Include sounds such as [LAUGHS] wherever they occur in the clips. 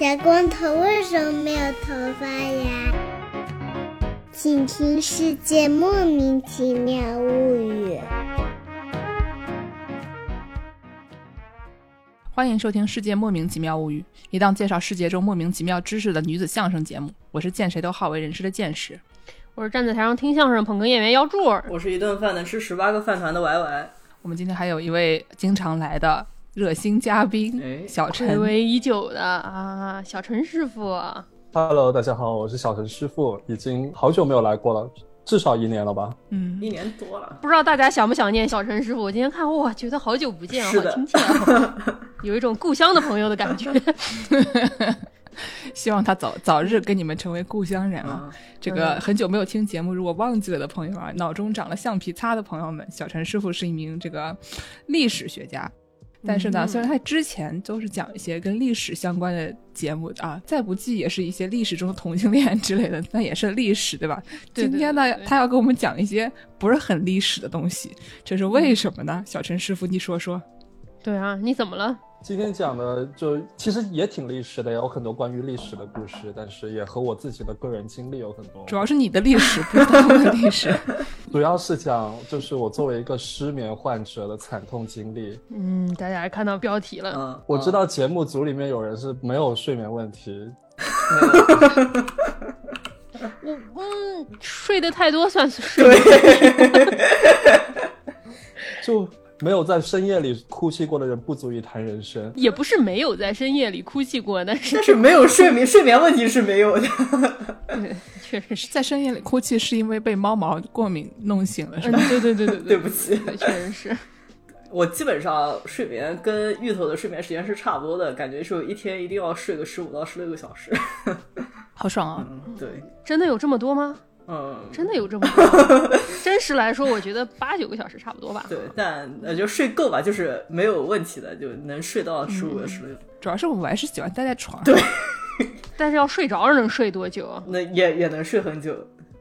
小光头为什么没有头发呀？请听《世界莫名其妙物语》。欢迎收听《世界莫名其妙物语》，一档介绍世界中莫名其妙知识的女子相声节目。我是见谁都好为人师的见识。我是站在台上听相声捧哏演员姚柱儿。我是一顿饭能吃十八个饭团的 Y Y。我们今天还有一位经常来的热心嘉宾哎小陈。违已久的啊，小陈师傅，Hello，大家好，我是小陈师傅，已经好久没有来过了，至少一年了吧？嗯，一年多了，不知道大家想不想念小陈师傅？我今天看哇，觉得好久不见好亲切啊，[LAUGHS] 有一种故乡的朋友的感觉。[LAUGHS] 希望他早早日跟你们成为故乡人啊！啊，这个嗯很久没有听节目，如果忘记了的朋友啊，脑中长了橡皮擦的朋友们，小陈师傅是一名这个历史学家。但是呢，嗯虽然他之前都是讲一些跟历史相关的节目啊，再不济也是一些历史中的同性恋之类的，那也是历史，对吧？对今天呢他要给我们讲一些不是很历史的东西，这是为什么呢？小陈师傅，你说说。对啊，你怎么了？今天讲的就其实也挺历史的，有很多关于历史的故事，但是也和我自己的个人经历有很多。主要是你的历史，不是他们的历史。[LAUGHS] 主要是讲就是我作为一个失眠患者的惨痛经历。嗯，大家看到标题了，嗯，我知道节目组里面有人是没有睡眠问题，[LAUGHS] 我嗯，睡得太多算是睡眠。[LAUGHS] 就没有在深夜里哭泣过的人不足以谈人生。也不是没有在深夜里哭泣过，但是但是没有睡眠，[LAUGHS] 睡眠问题是没有的。对，确实是。在深夜里哭泣是因为被猫毛过敏弄醒了，是嗯吧？，对对对对 [LAUGHS] 对不起，确实是。我基本上睡眠跟芋头的睡眠时间是差不多的，感觉是一天一定要睡个十五到十六个小时。[LAUGHS] 好爽啊！嗯，对，真的有这么多吗？嗯，真的有这么多？[LAUGHS] 真实来说，我觉得八九个小时差不多吧。对，但呃就睡够吧，就是没有问题的，就能睡到十五个、十六。主要是我还是喜欢待在床上。对 [LAUGHS] 但是要睡着能睡多久啊？那也也能睡很久，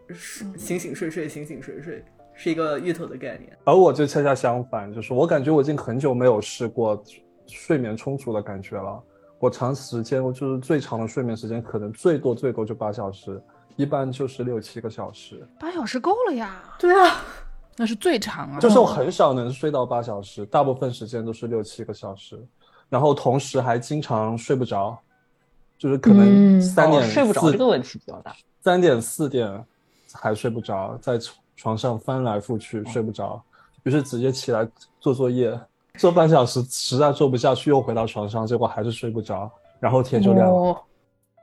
睡醒醒睡睡，醒醒睡睡，是一个芋头的概念。而我就恰恰相反，就是我感觉我已经很久没有试过睡眠充足的感觉了。我长时间，我就是最长的睡眠时间，可能最多最多就八小时，一般就是六七个小时。八小时够了呀。对啊，[LAUGHS] 那是最长啊。就是我很少能睡到八小时，大部分时间都是六七个小时，然后同时还经常睡不着，就是可能嗯三点、哦睡不着这个问题比较大。三点四点还睡不着，在床床上翻来覆去睡不着，于是直接起来做作业，做半小时实在做不下去，又回到床上，结果还是睡不着，然后天就亮了。哦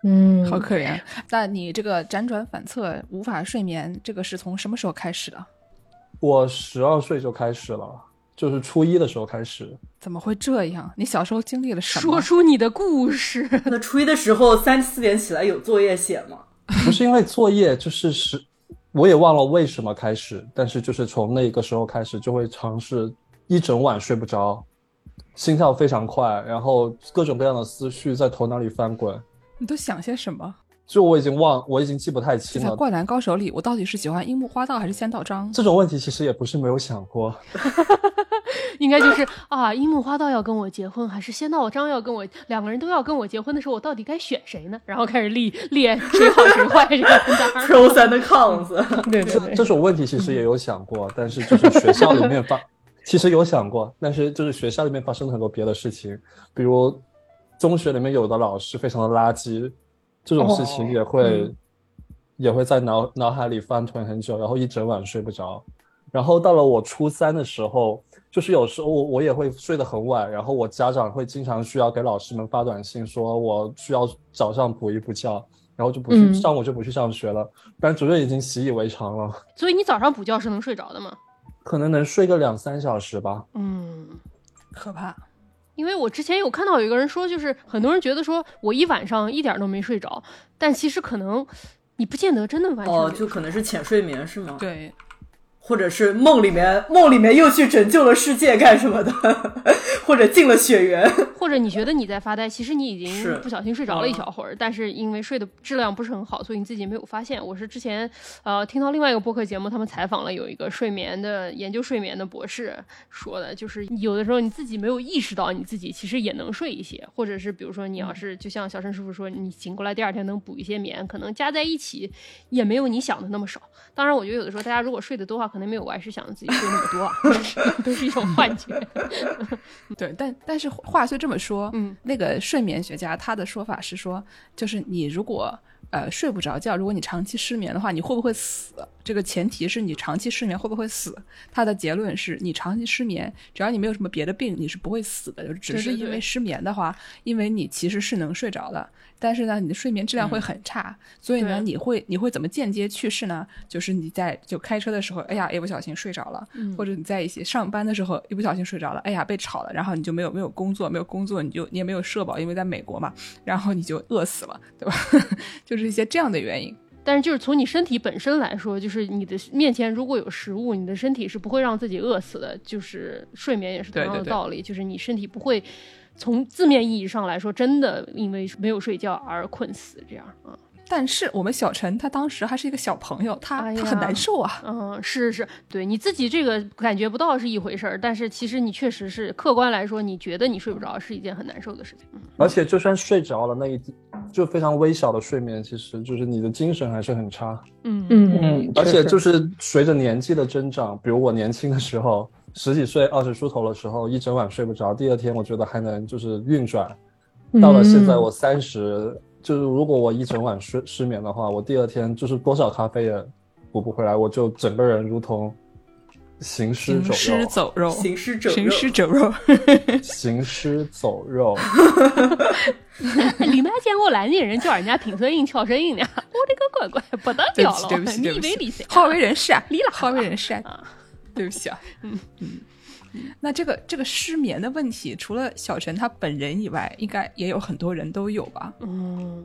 嗯，好可怜。[LAUGHS] 那你这个辗转反侧、无法睡眠，这个是从什么时候开始的？我十二岁就开始了，就是初一的时候开始。怎么会这样？你小时候经历了什么说？出你的故事。[LAUGHS] 那初一的时候三四点起来有作业写吗？[LAUGHS] 不是因为作业，就是是，我也忘了为什么开始，但是就是从那个时候开始，就会尝试一整晚睡不着，心跳非常快，然后各种各样的思绪在头脑里翻滚，你都想些什么？就我已经忘，我已经记不太《清了。在灌篮高手》里，我到底是喜欢樱木花道还是仙道章？这种问题其实也不是没有想过，[LAUGHS] 应该就是啊，樱木花道要跟我结婚，还是仙道章要跟我，两个人都要跟我结婚的时候，我到底该选谁呢？然后开始列列谁好谁坏这个 pros and cons。对对对，这种问题其实也有想过，但是就是学校里面发，[LAUGHS] 其实有想过，但是就是学校里面发生了很多别的事情，比如中学里面有的老师非常的垃圾，这种事情也会、也会在脑脑海里翻腾很久，然后一整晚睡不着。然后到了我初三的时候，就是有时候我我也会睡得很晚，然后我家长会经常需要给老师们发短信说我需要早上补一补觉，然后就不去、嗯上午就不去上学了。班主任已经习以为常了。所以你早上补觉是能睡着的吗？可能能睡个两三小时吧。嗯。可怕。因为我之前有看到有一个人说，就是很多人觉得说我一晚上一点都没睡着，但其实可能你不见得真的完全哦，就可能是浅睡眠是吗？，对，或者是梦里面梦里面又去拯救了世界干什么的，或者进了雪原。或或者你觉得你在发呆，其实你已经不小心睡着了一小会儿，但是因为睡的质量不是很好，所以你自己没有发现。我是之前呃听到另外一个播客节目，他们采访了有一个睡眠的研究睡眠的博士说的，就是有的时候你自己没有意识到你自己其实也能睡一些，或者是比如说你要是就像小陈师傅说，你醒过来第二天能补一些眠，可能加在一起也没有你想的那么少。当然，我觉得有的时候大家如果睡得多的话，可能没有我还是想的自己睡那么多啊，[LAUGHS] 都是一种幻觉。[LAUGHS] 对，但但是话虽这么说，嗯，那个睡眠学家他的说法是说，就是你如果呃睡不着觉，如果你长期失眠的话，你会不会死？这个前提是你长期失眠会不会死？他的结论是你长期失眠，只要你没有什么别的病，你是不会死的。就只是因为失眠的话，因为你其实是能睡着的，但是呢，你的睡眠质量会很差，所以呢，你会你会怎么间接去世呢？就是你在就开车的时候，哎呀，一不小心睡着了，或者你在一些上班的时候一不小心睡着了，哎呀，被吵了，然后你就没有没有工作，没有工作，你就你也没有社保，因为在美国嘛，然后你就饿死了，对吧？就 [LAUGHS] 是一些这样的原因。但是就是从你身体本身来说，就是你的面前如果有食物，你的身体是不会让自己饿死的。就是睡眠也是同样的对对对道理，就是你身体不会从字面意义上来说，真的因为没有睡觉而困死这样啊。但是我们小陈他当时还是一个小朋友，他、哎他很难受啊。嗯，是是，对你自己这个感觉不到是一回事儿，但是其实你确实是客观来说，你觉得你睡不着是一件很难受的事情。嗯而且就算睡着了，那一就非常微小的睡眠，其实就是你的精神还是很差。嗯嗯嗯，而且就是随着年纪的增长，比如我年轻的时候，十几岁、二十出头的时候，一整晚睡不着，第二天我觉得还能就是运转。到了现在我三十，就是如果我一整晚失失眠的话，我第二天就是多少咖啡也补不回来，我就整个人如同行尸行尸走走肉，行尸走肉行尸走肉。肉，行尸走肉。你们还见过南京人叫人家平舌音翘舌音的？我的个乖乖，不得了了！对不起，对不起，你对不起以为你谁啊？好为人师啊，离了好为人师啊啊，对不起啊，嗯嗯。那这个这个失眠的问题，除了小陈他本人以外，应该也有很多人都有吧？嗯，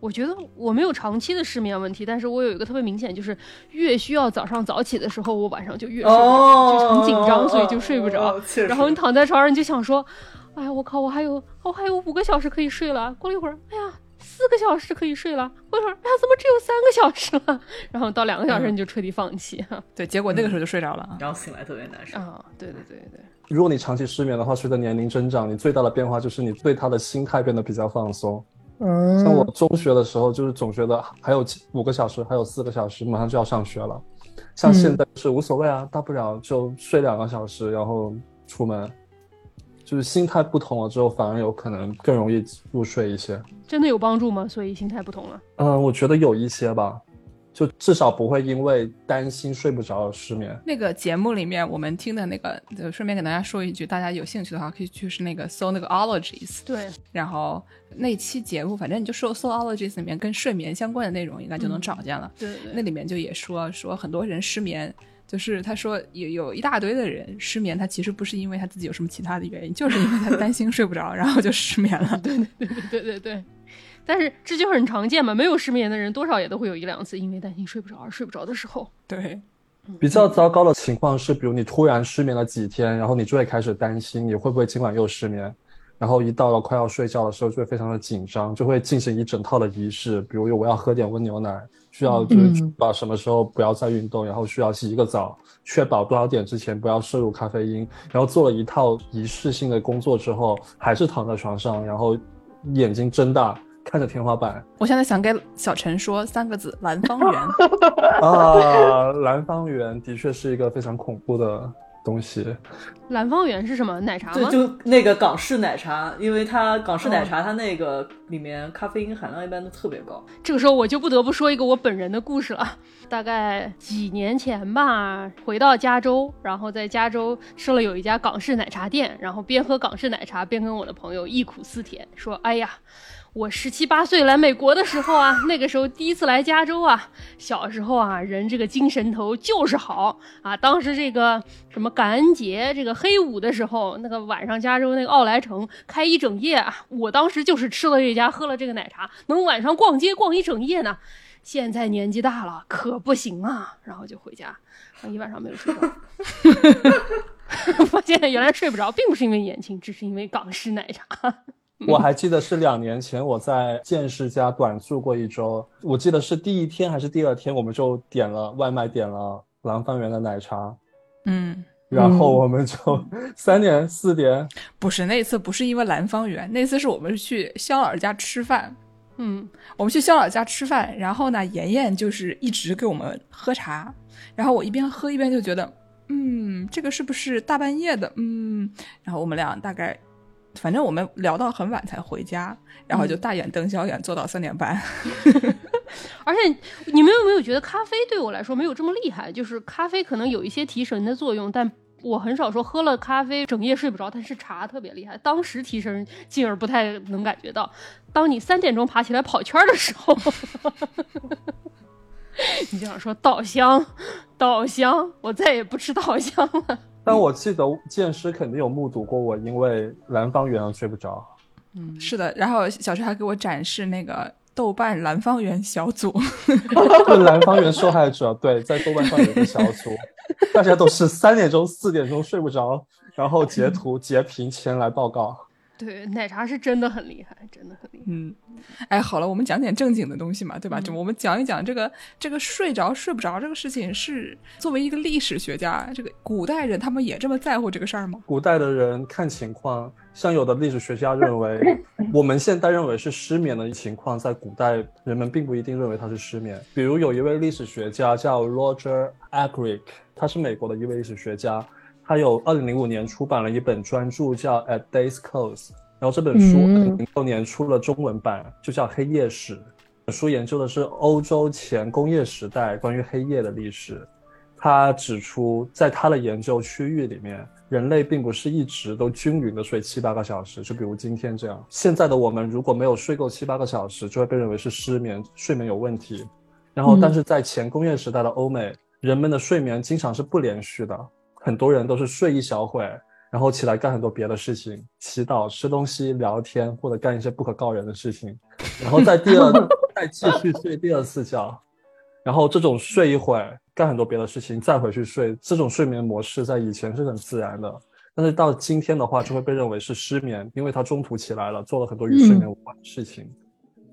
我觉得我没有长期的失眠问题，但是我有一个特别明显，就是越需要早上早起的时候，我晚上就越睡不着，哦，就是很紧张，所以就睡不着。然后你躺在床上你就想说，哎呀，我靠，我还有我还有五个小时可以睡了。过了一会儿，哎呀。四个小时可以睡了，过一会儿，哎呀，怎么只有三个小时了？[LAUGHS] 然后到两个小时你就彻底放弃。[LAUGHS] 对，结果那个时候就睡着了啊。然后醒来特别难受。啊，对对对对，如果你长期失眠的话，随着年龄增长，你最大的变化就是你对他的心态变得比较放松。嗯，像我中学的时候，就是总觉得还有五个小时，还有四个小时，马上就要上学了。像现在是无所谓啊，大不了就睡两个小时，然后出门。就是心态不同了之后，反而有可能更容易入睡一些。真的有帮助吗？所以心态不同了。嗯，我觉得有一些吧，就至少不会因为担心睡不着而失眠。那个节目里面，我们听的那个，就顺便给大家说一句，大家有兴趣的话可以去是那个搜那个 ologies，对，然后那期节目，反正你就搜搜 ologies 里面跟睡眠相关的内容，应该就能找见了。对对那里面就也说说很多人失眠，就是他说有有一大堆的人失眠，他其实不是因为他自己有什么其他的原因，就是因为他担心睡不着，然后就失眠了。[LAUGHS] 对对对对对对。但是这就很常见嘛，没有失眠的人多少也都会有一两次因为担心睡不着而睡不着的时候。对，比较糟糕的情况是，比如你突然失眠了几天，然后你就会开始担心你会不会今晚又失眠，然后一到了快要睡觉的时候就会非常的紧张，就会进行一整套的仪式，比如我要喝点温牛奶，需要就是确保什么时候不要再运动，然后需要洗一个澡，确保多少点之前不要摄入咖啡因，然后做了一套仪式性的工作之后，还是躺在床上，然后眼睛睁大看着天花板我现在想给小陈说三个字：蓝方圆。啊，蓝方圆的确是一个非常恐怖的东西。蓝方圆是什么？奶茶吗对，就那个港式奶茶，因为它港式奶茶它那个里面咖啡因含量一般都特别高。这个时候我就不得不说一个我本人的故事了。[LAUGHS] 大概几年前吧，回到加州，然后在加州吃了有一家港式奶茶店，然后边喝港式奶茶边跟我的朋友忆苦思甜，说：“哎呀。”我十七八岁来美国的时候啊，那个时候第一次来加州啊，小时候啊，人这个精神头就是好啊。当时这个什么感恩节、这个黑五的时候，那个晚上加州那个奥莱城开一整夜啊，我当时就是吃了这家，喝了这个奶茶，能晚上逛街逛一整夜呢。现在年纪大了，可不行啊，然后就回家，一晚上没有睡着。[LAUGHS] 发现原来睡不着，并不是因为眼睛，只是因为港式奶茶。[LAUGHS] 我还记得是两年前我在建世家短住过一周，我记得是第一天还是第二天，我们就点了外卖，点了廊坊园的奶茶，嗯，然后我们就三点四点，不是那次不是因为蓝方园，那次是我们去肖老师家吃饭，嗯，我们去肖老师家吃饭，然后呢，妍妍就是一直给我们喝茶，然后我一边喝一边就觉得，嗯，这个是不是大半夜的？嗯，然后我们俩大概，反正我们聊到很晚才回家，然后就大眼瞪小眼坐到三点半。[LAUGHS] 而且你们有没有觉得咖啡对我来说没有这么厉害？就是咖啡可能有一些提神的作用，但我很少说喝了咖啡整夜睡不着。但是茶特别厉害，当时提神，进而不太能感觉到。当你三点钟爬起来跑圈的时候，[LAUGHS] 你就想说稻香，[LAUGHS] 稻香，我再也不吃稻香了。但我记得剑师肯定有目睹过我因为蓝方圆而睡不着。嗯，是的。然后小徐还给我展示那个豆瓣蓝方圆小组，[LAUGHS] 就蓝方圆受害者，对，在豆瓣上有一个小组，大家都是三点钟、四点钟睡不着，然后截图截屏前来报告。对，奶茶是真的很厉害，真的很厉害。嗯，哎，好了，我们讲点正经的东西嘛，对吧？就我们讲一讲这个这个睡着睡不着这个事情，是作为一个历史学家，这个古代人他们也这么在乎这个事儿吗？古代的人看情况，像有的历史学家认为，[LAUGHS] 我们现代认为是失眠的情况，在古代人们并不一定认为他是失眠。比如有一位历史学家叫 Roger Agrick，他是美国的一位历史学家。他有二零零五年出版了一本专著，叫《At Day's Close》，然后这本书零六年出了中文版，就叫《黑夜史》。书研究的是欧洲前工业时代关于黑夜的历史。他指出，在他的研究区域里面，人类并不是一直都均匀的睡七八个小时，就比如今天这样。现在的我们如果没有睡够七八个小时，就会被认为是失眠，睡眠有问题。然后，但是在前工业时代的欧美，人们的睡眠经常是不连续的。很多人都是睡一小会，然后起来干很多别的事情，祈祷、吃东西、聊天，或者干一些不可告人的事情，然后在第二 [LAUGHS] 再继续睡第二次觉，然后这种睡一会儿，干很多别的事情，再回去睡，这种睡眠模式在以前是很自然的，但是到今天的话就会被认为是失眠，因为他中途起来了，做了很多与睡眠无关的事情，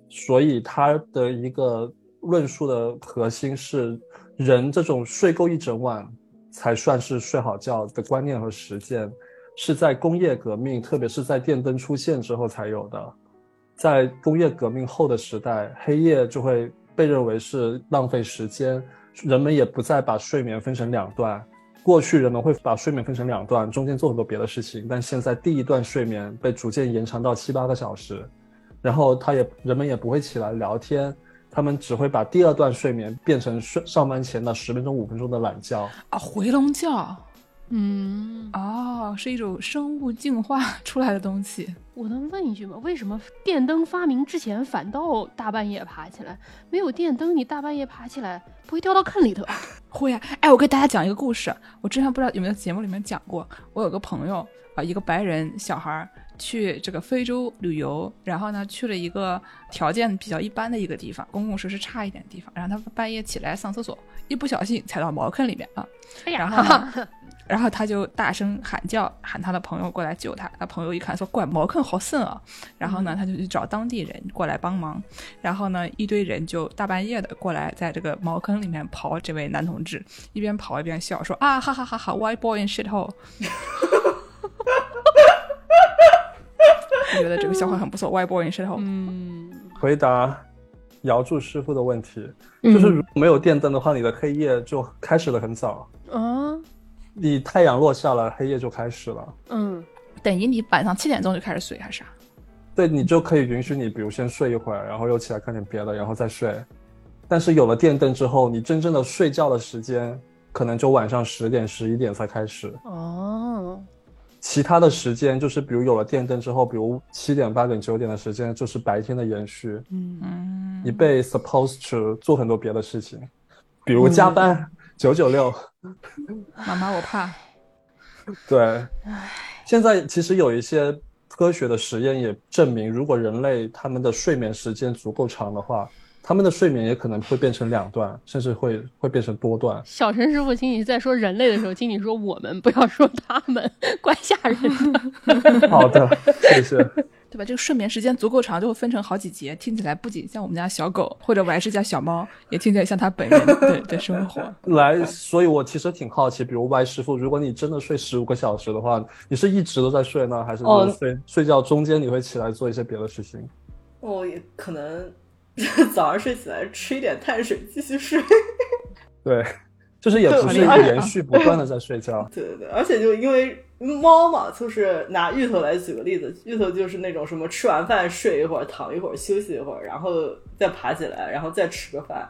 所以他的一个论述的核心是人这种睡够一整晚。才算是睡好觉的观念和实践，是在工业革命，特别是在电灯出现之后才有的。在工业革命后的时代，黑夜就会被认为是浪费时间，人们也不再把睡眠分成两段。过去人们会把睡眠分成两段，中间做很多别的事情，但现在第一段睡眠被逐渐延长到七八个小时，然后他也人们也不会起来聊天。他们只会把第二段睡眠变成睡上班前的十分钟、五分钟的懒觉啊，回笼觉。嗯，哦，是一种生物进化出来的东西。我能问一句吗？为什么电灯发明之前反倒大半夜爬起来？没有电灯，你大半夜爬起来不会掉到坑里头？[LAUGHS] 会啊！哎，我给大家讲一个故事。我之前不知道有没有节目里面讲过。我有个朋友啊，一个白人小孩。去这个非洲旅游，然后呢，去了一个条件比较一般的一个地方，公共设施差一点的地方。然后他半夜起来上厕所，一不小心踩到茅坑里面啊。然后，[LAUGHS] 然后他就大声喊叫，喊他的朋友过来救他。他朋友一看，说：“怪茅坑好深啊！”然后呢，他就去找当地人过来帮忙。然后呢，一堆人就大半夜的过来，在这个茅坑里面刨这位男同志，一边刨一边笑，说：“啊哈哈哈哈，White boy in shit hole。[LAUGHS] ”我觉得这个笑话很不错。外播人士后，嗯，回答姚柱师傅的问题，就是如果没有电灯的话，你的黑夜就开始的很早啊。你太阳落下了，黑夜就开始了。嗯，等于你晚上七点钟就开始睡，还是啥？对，你就可以允许你，比如先睡一会儿，然后又起来看点别的，然后再睡。但是有了电灯之后，你真正的睡觉的时间可能就晚上十点、十一点才开始。哦。其他的时间就是，比如有了电灯之后，比如七点、八点、九点的时间就是白天的延续。嗯，你被 supposed to 做很多别的事情，比如加班九九六。妈妈，我怕。对。现在其实有一些科学的实验也证明，如果人类他们的睡眠时间足够长的话，他们的睡眠也可能会变成两段，甚至会会变成多段。小陈师傅，请你在说人类的时候，请你说我们，不要说他们，[LAUGHS] 怪吓人的。[LAUGHS] 好的，谢谢。对吧？这个睡眠时间足够长，就会分成好几节，听起来不仅像我们家小狗，或者我还是家小猫，也听起来像他本人对的生活。[LAUGHS] 来，所以我其实挺好奇，比如 Y 师傅，如果你真的睡十五个小时的话，你是一直都在睡呢，还是哦睡、睡觉中间你会起来做一些别的事情？我也可能 [LAUGHS] 早上睡起来吃一点碳水继续睡。[LAUGHS] 对，就是也不是一个连续不断的在睡觉。[LAUGHS] 对对对，而且就因为猫嘛，就是拿芋头来举个例子，芋头就是那种什么吃完饭睡一会儿，躺一会儿，休息一会儿，然后再爬起来，然后再吃个饭。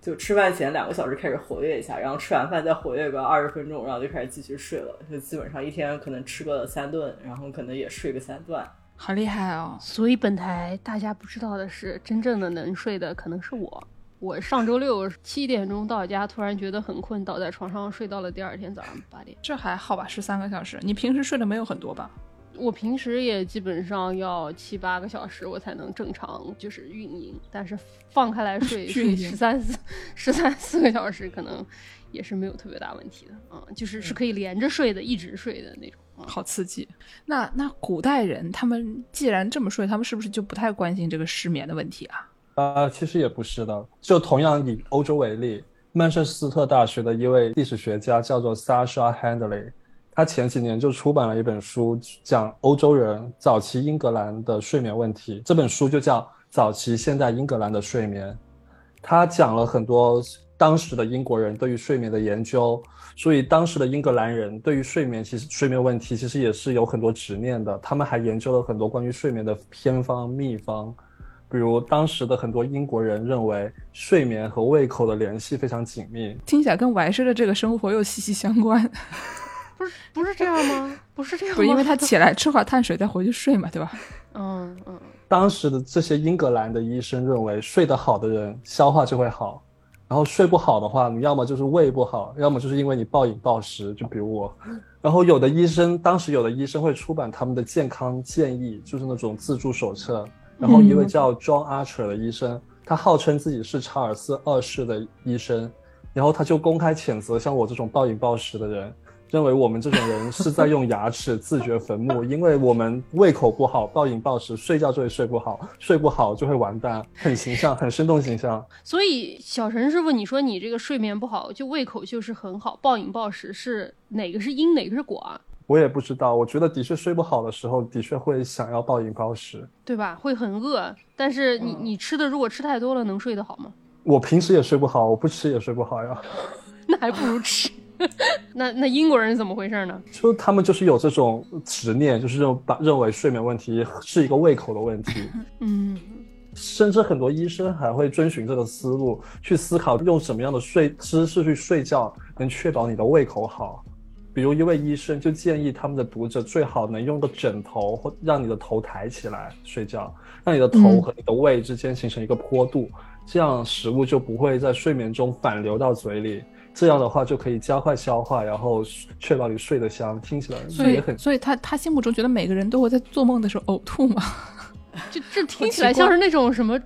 就吃饭前两个小时开始活跃一下，然后吃完饭再活跃个二十分钟，然后就开始继续睡了。就基本上一天可能吃个三顿，然后可能也睡个三段。好厉害哦！所以本台大家不知道的是，真正的能睡的可能是我。我上周六七点钟到家，突然觉得很困，倒在床上睡到了第二天早上八点。这还好吧，十三个小时。你平时睡的没有很多吧？我平时也基本上要七八个小时，我才能正常就是运营。但是放开来睡，[LAUGHS] 睡营十三四十三四个小时，可能也是没有特别大问题的啊、就是是可以连着睡的，一直睡的那种。啊好刺激。那那古代人他们既然这么睡，他们是不是就不太关心这个失眠的问题啊？啊、其实也不是的。就同样以欧洲为例，曼彻斯特大学的一位历史学家叫做 Sasha Handley，他前几年就出版了一本书，讲欧洲人早期英格兰的睡眠问题。这本书就叫《早期现代英格兰的睡眠》，他讲了很多当时的英国人对于睡眠的研究。所以当时的英格兰人对于睡眠，其实睡眠问题其实也是有很多执念的。他们还研究了很多关于睡眠的偏方秘方。比如当时的很多英国人认为睡眠和胃口的联系非常紧密，听起来跟王师的这个生活又息息相关。[LAUGHS] 不是不是这样吗？不是这样吗？不因为他起来吃会儿碳水再回去睡嘛，对吧？[LAUGHS] 嗯嗯，当时的这些英格兰的医生认为，睡得好的人消化就会好，然后睡不好的话，你要么就是胃不好，要么就是因为你暴饮暴食，就比如我。然后有的医生，当时有的医生会出版他们的健康建议，就是那种自助手册。然后一位叫 John Archer 的医生，他号称自己是查尔斯二世的医生，然后他就公开谴责像我这种暴饮暴食的人。认为我们这种人是在用牙齿自掘坟墓，[LAUGHS] 因为我们胃口不好，暴饮暴食，睡觉就会睡不好，睡不好就会完蛋，很形象，很生动形象。所以小陈师傅，你说你这个睡眠不好，就胃口就是很好，暴饮暴食是哪个是因，哪个是果啊？我也不知道，我觉得的确睡不好的时候，的确会想要暴饮暴食。对吧？会很饿，但是你你吃的如果吃太多了，能睡得好吗？我平时也睡不好，我不吃也睡不好呀。[LAUGHS] 那还不如吃。[LAUGHS] 那那英国人怎么回事呢？就他们就是有这种执念，就是认把认为睡眠问题是一个胃口的问题。嗯，甚至很多医生还会遵循这个思路去思考，用什么样的睡姿势去睡觉能确保你的胃口好。比如一位医生就建议他们的读者最好能用个枕头或让你的头抬起来睡觉，让你的头和你的胃之间形成一个坡度，这样食物就不会在睡眠中反流到嘴里。这样的话就可以加快消化，然后确保你睡得香。听起来所以也很，所以他他心目中觉得每个人都会在做梦的时候呕吐嘛。[LAUGHS] 就这听起来像是那种什么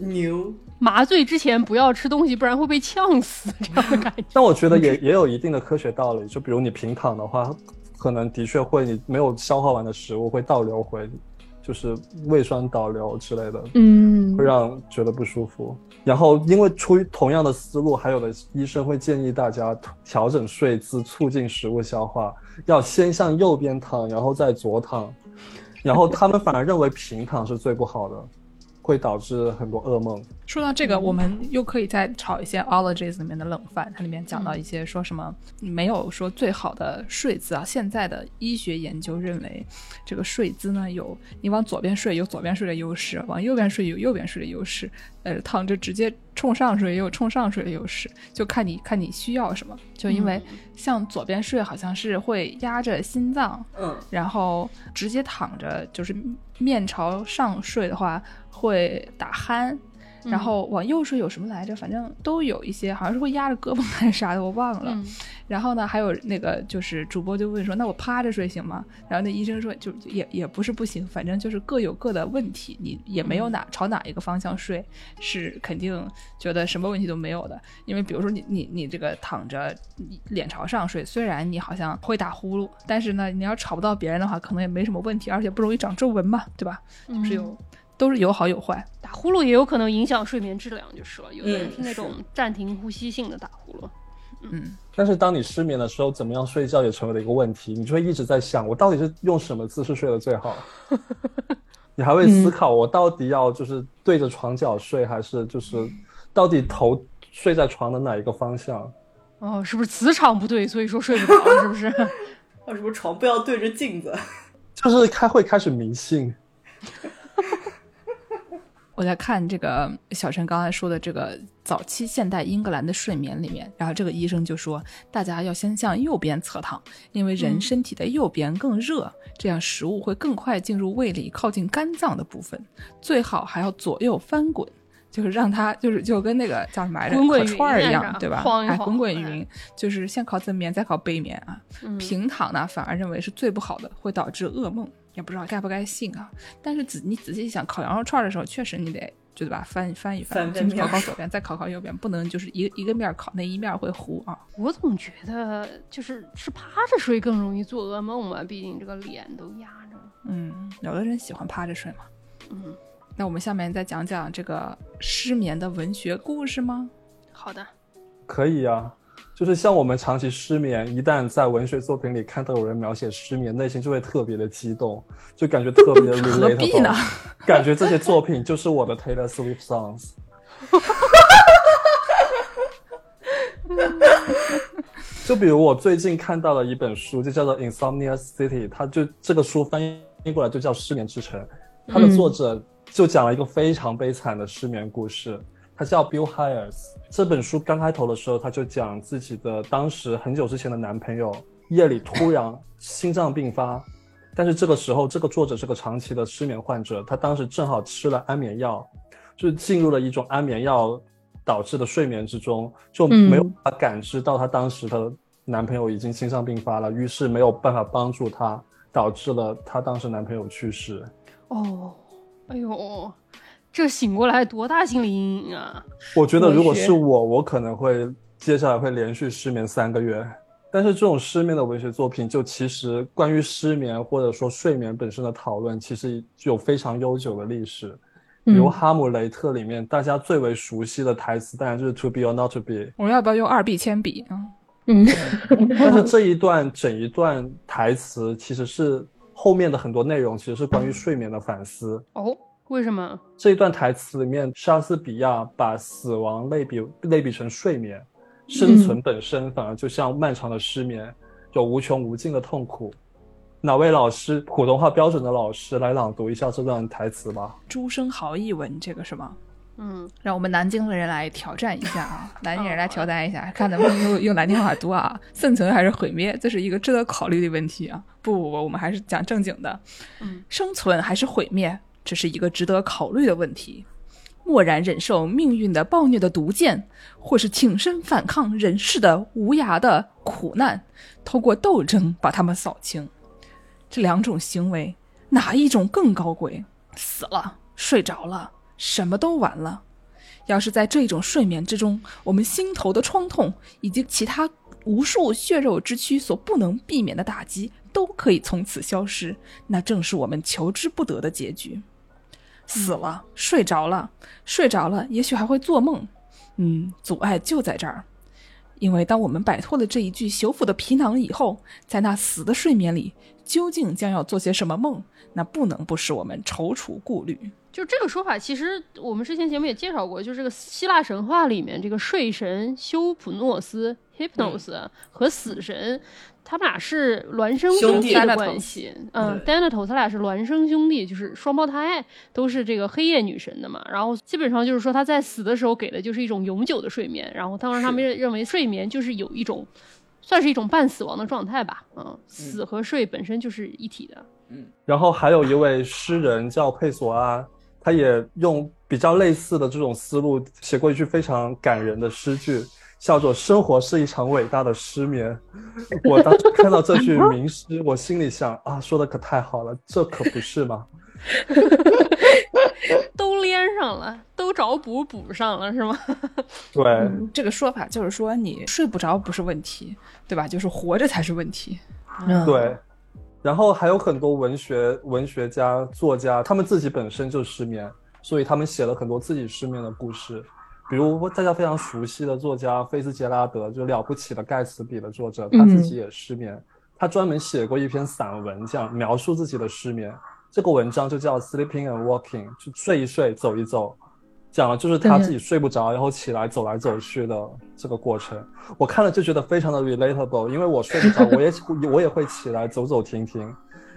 牛，麻醉之前不要吃东西，不然会被呛死这样的感觉。但我觉得也 [LAUGHS] 也有一定的科学道理。就比如你平躺的话，可能的确会你没有消化完的食物会倒流回，就是胃酸倒流之类的，嗯会让觉得不舒服。然后，因为出于同样的思路，还有的医生会建议大家调整睡姿，促进食物消化，要先向右边躺，然后再左躺。然后他们反而认为平躺是最不好的，会导致很多噩梦。说到这个，我们又可以再炒一些 ologies 里面的冷饭，它里面讲到一些说什么没有说最好的睡姿啊。现在的医学研究认为，这个睡姿呢有你往左边睡有左边睡的优势，往右边睡有右边睡的优势，呃，躺着直接冲上睡也有冲上睡的优势，就看你看你需要什么。就因为像左边睡好像是会压着心脏，嗯，然后直接躺着就是面朝上睡的话会打鼾，然后往右睡有什么来着？反正都有一些，好像是会压着胳膊还是啥的，我忘了。嗯然后呢，还有那个就是主播就问说，那我趴着睡行吗？然后那医生说，就就也也不是不行，反正就是各有各的问题，你也没有哪、朝哪一个方向睡，是肯定觉得什么问题都没有的。因为比如说你你你这个躺着你脸朝上睡，虽然你好像会打呼噜，但是呢，你要吵不到别人的话，可能也没什么问题，而且不容易长皱纹嘛，对吧？就是有、都是有好有坏。打呼噜也有可能影响睡眠质量，就是了。有的人嗯是那种暂停呼吸性的打呼噜。嗯，但是当你失眠的时候，怎么样睡觉也成为了一个问题，你就会一直在想，我到底是用什么姿势睡得最好？[LAUGHS] 你还会思考，我到底要就是对着床角睡，还是就是到底头睡在床的哪一个方向？哦，是不是磁场不对，所以说睡不着？是不是？为什么床不要对着镜子？就是开会开始迷信。我在看这个小陈刚才说的这个早期现代英格兰的睡眠里面，然后这个医生就说，大家要先向右边侧躺，因为人身体的右边更热，这样食物会更快进入胃里，靠近肝脏的部分。最好还要左右翻滚，就是让它就是就跟那个叫什么来着，滚滚烤串儿一样对吧？哎，滚滚哎云，就是先靠正面，再靠背面啊。嗯平躺呢，反而认为是最不好的，会导致噩梦。也不知道该不该信啊。但是仔你仔细想，烤羊肉串的时候，确实你得就对吧，翻翻一翻，先翻翻面烤烤左边，再烤烤右边，不能就是一个一个面烤，那一面会糊啊。我总觉得就是是趴着睡更容易做噩梦嘛，毕竟这个脸都压着。嗯，有的人喜欢趴着睡嘛。嗯，那我们下面再讲讲这个失眠的文学故事吗？好的。可以呀、就是像我们长期失眠，一旦在文学作品里看到有人描写失眠，内心就会特别的激动，就感觉特别的 [LAUGHS] 何必呢 relatable，感觉这些作品就是我的 Taylor Swift songs。[LAUGHS] 就比如我最近看到了一本书，就叫做《Insomnia City》，它就这个书翻译过来就叫《失眠之城》，它的作者就讲了一个非常悲惨的失眠故事。他叫 Bill Hires。这本书刚开头的时候，他就讲自己的当时很久之前的男朋友夜里突然心脏病发，但是这个时候，这个作者是个长期的失眠患者，他当时正好吃了安眠药，就是进入了一种安眠药导致的睡眠之中，就没有办法感知到她当时的男朋友已经心脏病发了，于是没有办法帮助她，导致了她当时男朋友去世。哦，哎呦，这醒过来多大心理阴影啊！我觉得如果是我，我可能会接下来会连续失眠三个月。但是这种失眠的文学作品，就其实关于失眠或者说睡眠本身的讨论，其实有非常悠久的历史。比如《哈姆雷特》里面，大家最为熟悉的台词当然就是 “to be or not to be”，我要不要用二 B 铅笔啊？[LAUGHS] 但是这一段整一段台词其实是后面的很多内容其实是关于睡眠的反思。哦，为什么？这一段台词里面，莎士比亚把死亡类比类比成睡眠，生存本身反而就像漫长的失眠，有无穷无尽的痛苦。哪位老师，普通话标准的老师来朗读一下这段台词吧？朱生豪译文，这个是吗？嗯，让我们南京的人来挑战一下啊！[LAUGHS] 南京人来挑战一下，看能不能用用南京话读啊？生存还是毁灭，这是一个值得考虑的问题啊！不不不，我们还是讲正经的。嗯，生存还是毁灭，这是一个值得考虑的问题。默然忍受命运的暴虐的毒箭，或是挺身反抗人世的无涯的苦难，通过斗争把他们扫清。这两种行为，哪一种更高贵？死了，睡着了，什么都完了。要是在这种睡眠之中，我们心头的创痛以及其他无数血肉之躯所不能避免的打击，都可以从此消失，那正是我们求之不得的结局。死了，睡着了，睡着了，也许还会做梦。嗯，阻碍就在这儿，因为当我们摆脱了这一具朽腐的皮囊以后，在那死的睡眠里，究竟将要做些什么梦，那不能不使我们踌躇顾虑。就这个说法，其实我们之前节目也介绍过，就是这个希腊神话里面，这个睡神休普诺斯 （Hypnos） 和死神，他们俩是孪生兄弟弟的关系。嗯对，Thanatos 他俩是孪生兄弟，就是双胞胎，都是这个黑夜女神的嘛。然后基本上就是说他在死的时候给的就是一种永久的睡眠，然后当时他们认认为睡眠就是有一种。算是一种半死亡的状态吧，嗯，死和睡本身就是一体的，嗯然后还有一位诗人叫佩索阿，他也用比较类似的这种思路写过一句非常感人的诗句，叫做“生活是一场伟大的失眠”。我当时看到这句名诗，我心里想啊，说的可太好了，这可不是吗？[LAUGHS] 都连上了，都找补补上了，是吗？[LAUGHS] 对，这个说法就是说，你睡不着不是问题，对吧？就是活着才是问题。对。然后还有很多文学文学家、作家，他们自己本身就失眠，所以他们写了很多自己失眠的故事。比如大家非常熟悉的作家菲茨杰拉德，就了不起的盖茨比的作者，他自己也失眠，他专门写过一篇散文，这样描述自己的失眠。这个文章就叫 Sleeping and Walking，就睡一睡，走一走，讲的就是他自己睡不着，然后起来走来走去的这个过程。我看了就觉得非常的 relatable，因为我睡不着，我也 [LAUGHS] 我也会起来走走停停。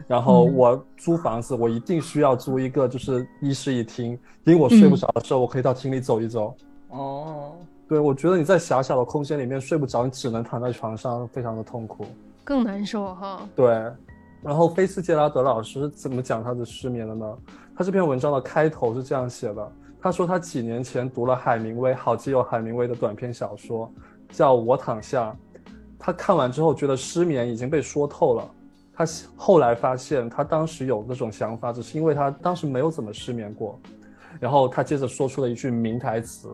然后我租房子，我一定需要租一个就是一室一厅，因为我睡不着的时候，我可以到厅里走一走。哦，对，我觉得你在狭小的空间里面睡不着，你只能躺在床上，非常的痛苦，更难受哈。对。然后菲斯杰拉德老师怎么讲他的失眠的呢？他这篇文章的开头是这样写的：他说他几年前读了海明威好基友海明威的短篇小说，叫《我躺下》。他看完之后觉得失眠已经被说透了。他后来发现他当时有那种想法，只是因为他当时没有怎么失眠过。然后他接着说出了一句名台词：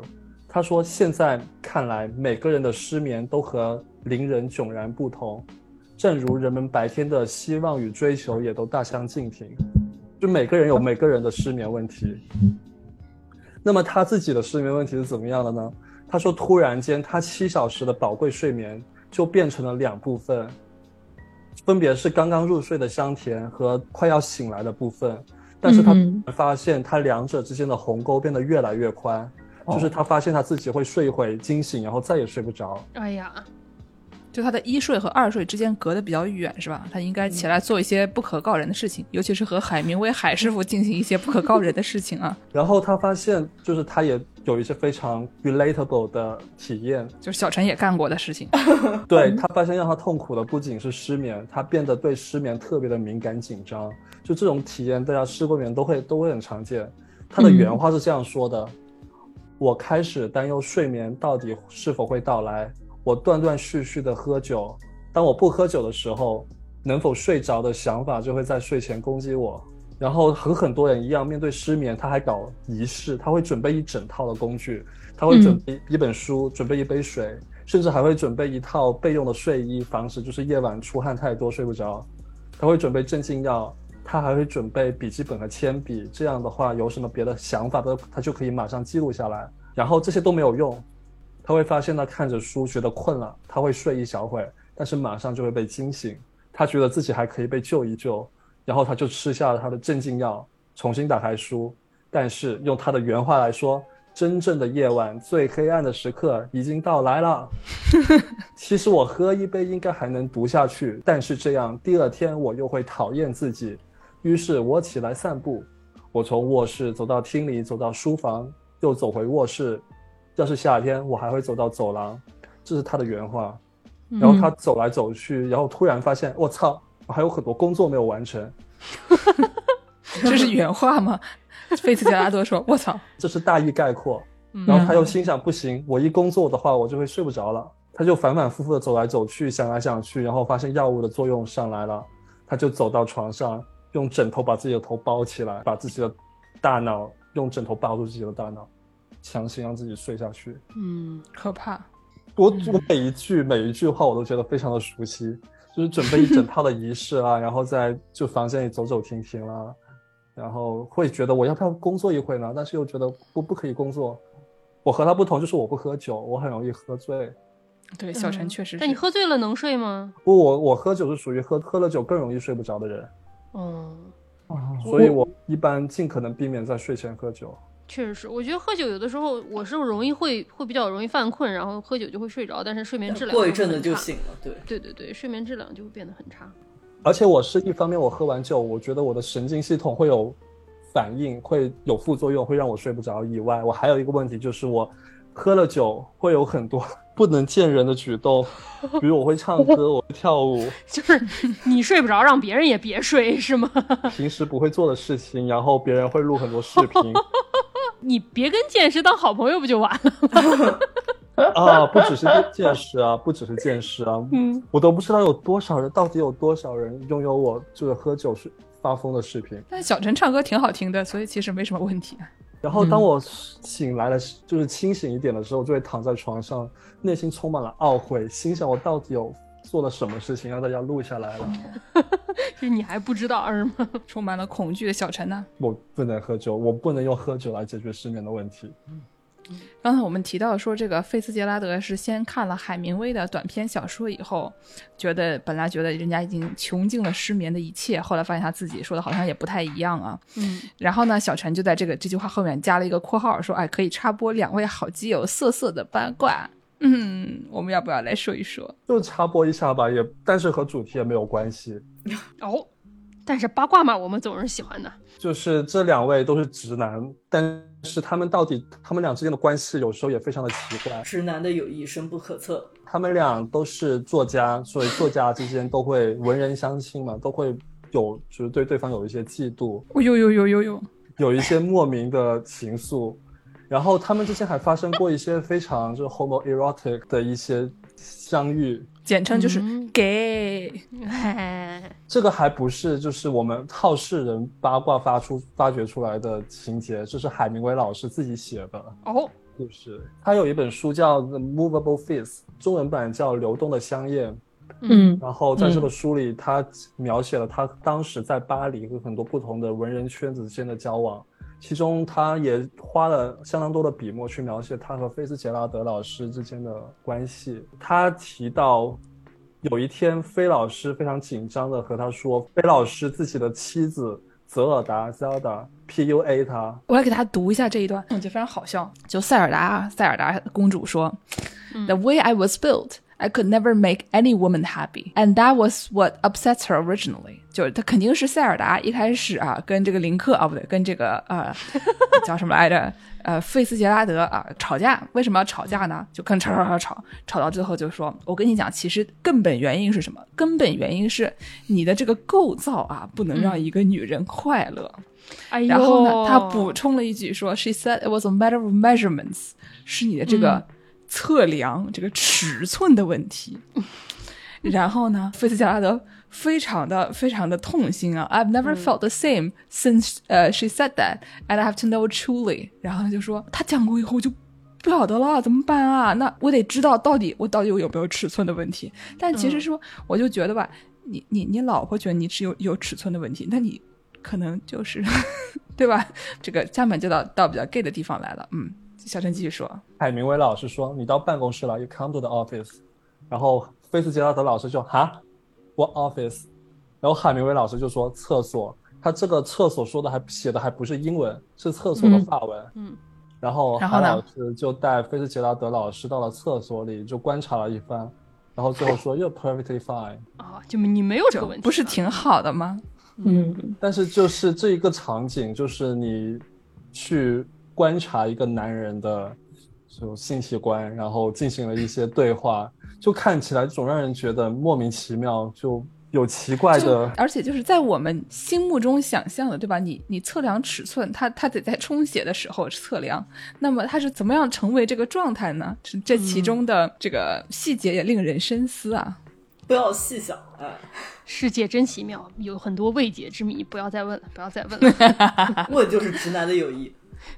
他说现在看来，每个人的失眠都和邻人迥然不同。正如人们白天的希望与追求也都大相径庭，就每个人有每个人的失眠问题。那么他自己的失眠问题是怎么样的呢？他说，突然间他七小时的宝贵睡眠就变成了两部分，分别是刚刚入睡的香甜和快要醒来的部分。但是他发现他两者之间的鸿沟变得越来越宽，就是他发现他自己会睡一会惊醒，然后再也睡不着。哎呀。就他的一睡和二睡之间隔得比较远，是吧？他应该起来做一些不可告人的事情，尤其是和海明威海师傅进行一些不可告人的事情啊。[LAUGHS] 然后他发现，就是他也有一些非常 relatable 的体验，就是小陈也干过的事情。[LAUGHS] 对他发现让他痛苦的不仅是失眠，他变得对失眠特别的敏感紧张。就这种体验，大家失过眠都会都会很常见。他的原话是这样说的：“我开始担忧睡眠到底是否会到来。”我断断续续的喝酒，当我不喝酒的时候，能否睡着的想法就会在睡前攻击我。然后和很多人一样，面对失眠，他还搞仪式，他会准备一整套的工具，他会准备一本书，准备一杯水，甚至还会准备一套备用的睡衣，防止就是夜晚出汗太多睡不着。他会准备镇静药，他还会准备笔记本和铅笔，这样的话有什么别的想法都他就可以马上记录下来。然后这些都没有用。他会发现，他看着书觉得困了，他会睡一小会，但是马上就会被惊醒。他觉得自己还可以被救一救，然后他就吃下了他的镇静药，重新打开书。但是用他的原话来说，真正的夜晚最黑暗的时刻已经到来了。其实我喝一杯应该还能读下去，但是这样第二天我又会讨厌自己。于是我起来散步，我从卧室走到厅里，走到书房，又走回卧室。要是夏天，我还会走到走廊，这是他的原话。然后他走来走去，然后突然发现，我操，我还有很多工作没有完成。[LAUGHS] 这是原话吗？费茨杰拉多说：“我操，这是大意概括。”然后他又心想：“不行，我一工作的话，我就会睡不着了。”他就反反复复的走来走去，想来想去，然后发现药物的作用上来了，他就走到床上，用枕头把自己的头包起来，把自己的大脑用枕头包住自己的大脑。强行让自己睡下去，嗯，可怕。我我每一句每一句话我都觉得非常的熟悉，就是准备一整套的仪式啊，然后在就房间里走走停停啦，然后会觉得我要不要工作一会呢？但是又觉得不不可以工作。我和他不同，就是我不喝酒，我很容易喝醉。对，小陈确实。但你喝醉了能睡吗？不，我我喝酒是属于喝喝了酒更容易睡不着的人。嗯，所以我一般尽可能避免在睡前喝酒。确实是，我觉得喝酒有的时候我是容易会会比较容易犯困，然后喝酒就会睡着，但是睡眠质量过一阵子就醒了。对对对对，睡眠质量就会变得很差。而且我是一方面，我喝完酒，我觉得我的神经系统会有反应，会有副作用，会让我睡不着。以外，我还有一个问题就是我喝了酒会有很多不能见人的举动，[LAUGHS] 比如我会唱歌，我会跳舞，就是你睡不着，让别人也别睡，是吗？平时不会做的事情，然后别人会录很多视频 [LAUGHS] 你别跟剑师当好朋友不就完了？[LAUGHS] 啊，不只是见识啊，不只是见识啊，嗯，我都不知道有多少人，到底有多少人拥有我就是喝酒是发疯的视频。但小陈唱歌挺好听的，所以其实没什么问题。然后当我醒来了，就是清醒一点的时候，就会躺在床上，内心充满了懊悔，心想我到底有做了什么事情让大家录下来了？[LAUGHS] 就你还不知道是吗？充满了恐惧的小陈呢？我不能喝酒，我不能用喝酒来解决失眠的问题。刚才我们提到说，这个费斯杰拉德是先看了海明威的短篇小说以后，觉得本来觉得人家已经穷尽了失眠的一切，后来发现他自己说的好像也不太一样啊。嗯，然后呢，小陈就在这个这句话后面加了一个括号，说：“哎，可以插播两位好基友色色的八卦。”嗯，我们要不要来说一说？就插播一下吧，也但是和主题也没有关系。哦，但是八卦嘛，我们总是喜欢的。就是这两位都是直男，但是他们到底他们俩之间的关系有时候也非常的奇怪。直男的友谊深不可测。他们俩都是作家，所以作家之间都会文人相亲嘛，都会有就是对对方有一些嫉妒，哦呦呦呦呦呦，有一些莫名的情愫。然后他们之间还发生过一些非常就是 homoerotic 的一些相遇，简称就是 gay。这个还不是就是我们好事人八卦发出发掘出来的情节，这是海明威老师自己写的哦故事。他有一本书叫《The Movable Feast》，中文版叫《流动的香艳》。嗯然后在这个书里，他描写了他当时在巴黎和很多不同的文人圈子之间的交往。其中，他也花了相当多的笔墨去描写他和菲斯杰拉德老师之间的关系。他提到，有一天，菲老师非常紧张的和他说，菲老师自己的妻子泽尔达 （Zelda） PUA 他。我来给大家读一下这一段，我觉得非常好笑。就塞尔达，塞尔达公主说、t h e way I was built, I could never make any woman happy, and that was what upsets her originally。就是她肯定是塞尔达一开始啊，跟这个林克啊不对，跟这个呃叫什么来着？呃，费斯杰拉德啊吵架，为什么要吵架呢？就跟吵吵吵吵，吵到最后就说，我跟你讲，其实根本原因是什么？根本原因是你的这个构造啊，不能让一个女人快乐。哎呦，然后呢，他补充了一句说：“She said it was a matter of measurements，是你的这个测量、这个尺寸的问题。”然后呢，菲斯杰拉德非常的非常的痛心啊！I've never felt the same since 呃、she said that，and have to know truly。然后他就说，他讲过以后就不晓得了，怎么办啊？那我得知道到底我到底我有没有尺寸的问题。但其实说，我就觉得吧，你你你老婆觉得你只有有尺寸的问题，那你可能就是，[LAUGHS] 对吧？这个下面就到到比较 gay 的地方来了。嗯，小陈继续说。海明威老师说：“你到办公室了，You come to the office。”然后菲斯杰拉德老师就哈，What office？然后海明威老师就说厕所。他这个厕所说的还写的还不是英文，是厕所的法文。嗯。然后然后韩老师就带菲斯杰拉德老师到了厕所里，就观察了一番，然后最后说 You're perfectly fine。啊，就你没有这个问题，不是挺好的吗？嗯，但是就是这一个场景，就是你去观察一个男人的就性器官，然后进行了一些对话，就看起来总让人觉得莫名其妙，就有奇怪的。而且就是在我们心目中想象的，对吧？你你测量尺寸，他他得在充血的时候测量，那么他是怎么样成为这个状态呢？这这其中的这个细节也令人深思啊。不要细想，哎，世界真奇妙，有很多未解之谜，不要再问了，不要再问了。[LAUGHS] [LAUGHS] 问就是直男的友谊。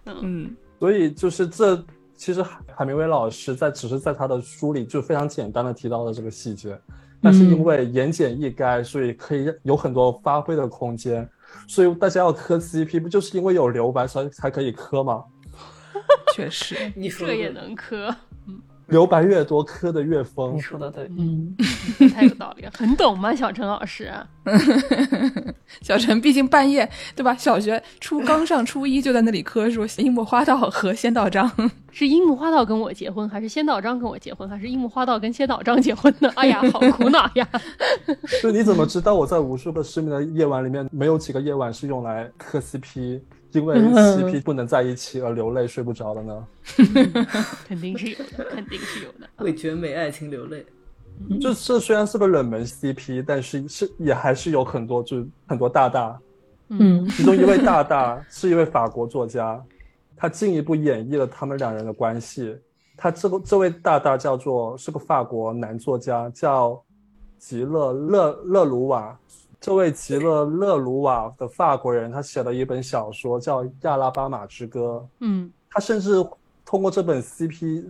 嗯，所以就是这，其实海海明威老师在只是在他的书里就非常简单的提到了这个细节，但是因为言简意赅，所以可以有很多发挥的空间。所以大家要磕 CP，不就是因为有留白才才可以磕吗？确实。[LAUGHS] 你说也能磕，留白越多，磕的越疯你。说的对，嗯，太有道理了，很懂吗，小陈老师？[LAUGHS] 小陈毕竟半夜对吧？小学初刚上初一就在那里磕说樱木花道和仙道章，[LAUGHS] 是樱木花道跟我结婚，还是仙道章跟我结婚，还是樱木花道跟仙道章结婚呢？哎呀，好苦恼呀！是你怎么知道我在无数个失眠的夜晚里面，没有几个夜晚是用来磕 CP，因为 CP 不能在一起而流泪睡不着的呢？[LAUGHS] 肯定是有的，肯定是有的。[LAUGHS] 为绝美爱情流泪。就这虽然是个冷门 CP，但是是也还是有很多就很多大大，嗯其中一位大大是一位法国作家，他进一步演绎了他们两人的关系。他这个这位大大叫做是个法国男作家，叫吉勒勒勒鲁瓦。这位吉勒勒鲁瓦的法国人，他写了一本小说叫《亚拉巴马之歌》。嗯，他甚至通过这本 CP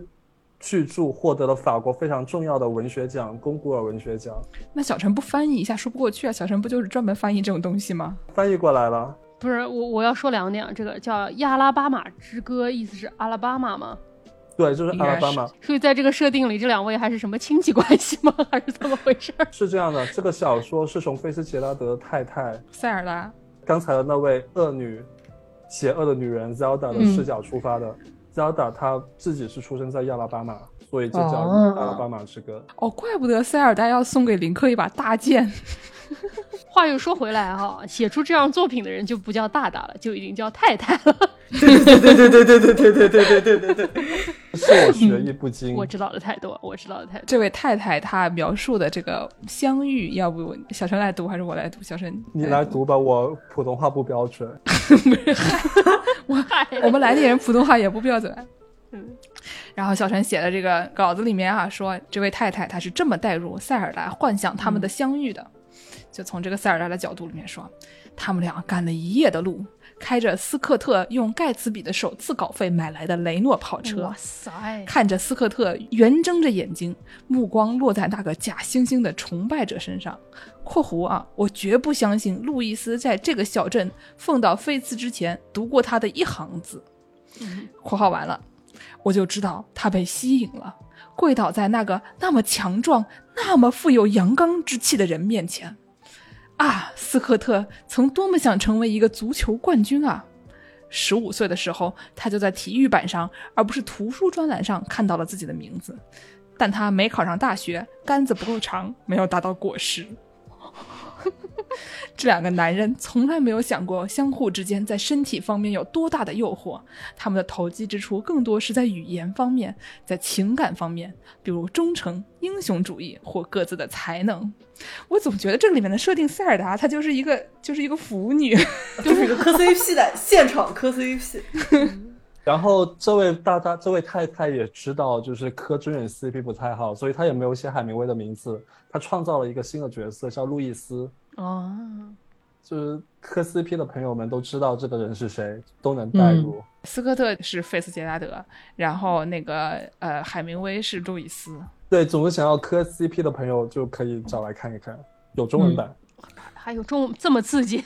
巨著获得了法国非常重要的文学奖——龚古尔文学奖，那小陈不翻译一下说不过去啊？小陈不就是专门翻译这种东西吗？翻译过来了。不是我我要说两点，这个叫《亚拉巴马之歌》，意思是阿拉巴马吗？对，就是阿拉巴马。所以在这个设定里，这两位还是什么亲戚关系吗？[LAUGHS] 还是怎么回事？是这样的，这个小说是从菲斯杰拉德太太塞尔达，刚才的那位恶女、邪恶的女人 Zelda 的视角出发的。Zelda 她自己是出生在亚拉巴马，所以就叫哦阿拉巴马之歌。哦，怪不得塞尔达要送给林克一把大剑。[LAUGHS] 话又说回来哈，写出这样作品的人就不叫大大了，就已经叫太太了。对对对对对对对对对对对对对。是我学艺不精我，知道的太多，我知道的太多。这位太太她描述的这个相遇，要不小陈来读还是我来读？小陈，你来读吧，我普通话不标准。嗨我们来的人普通话也不标准。嗯，然后小陈写的这个稿子里面啊，说这位太太她是这么带入塞尔达幻想他们的相遇的，就从这个塞尔达的角度里面说，他们俩赶了一夜的路，开着斯科特用盖茨比的首次稿费买来的雷诺跑车哇，塞，看着斯科特圆睁着眼睛，目光落在那个假惺惺的崇拜者身上。（括弧啊，我绝不相信路易斯在这个小镇奉到菲茨之前读过他的一行字。）括号完了，我就知道他被吸引了，跪倒在那个那么强壮、那么富有阳刚之气的人面前。啊，斯科特曾多么想成为一个足球冠军啊！十五岁的时候，他就在体育版上，而不是图书专栏上看到了自己的名字，但他没考上大学，杆子不够长，没有达到果实。这两个男人从来没有想过相互之间在身体方面有多大的诱惑，他们的投机之处更多是在语言方面，在情感方面，比如忠诚、英雄主义或各自的才能。我总觉得这里面的设定，塞尔达她就是一个就是一个腐女，[LAUGHS] 就是一个磕 CP 的现场磕 CP，[LAUGHS] 然后这位大大，这位太太也知道，就是磕真人 CP 不太好，所以她也没有写海明威的名字，她创造了一个新的角色，叫路易斯。哦，就是磕 CP 的朋友们都知道这个人是谁，都能代入。斯科特是费斯杰拉德，然后那个呃海明威是路易斯。对，总是想要磕 CP 的朋友就可以找来看一看，有中文版。还有中这么刺激，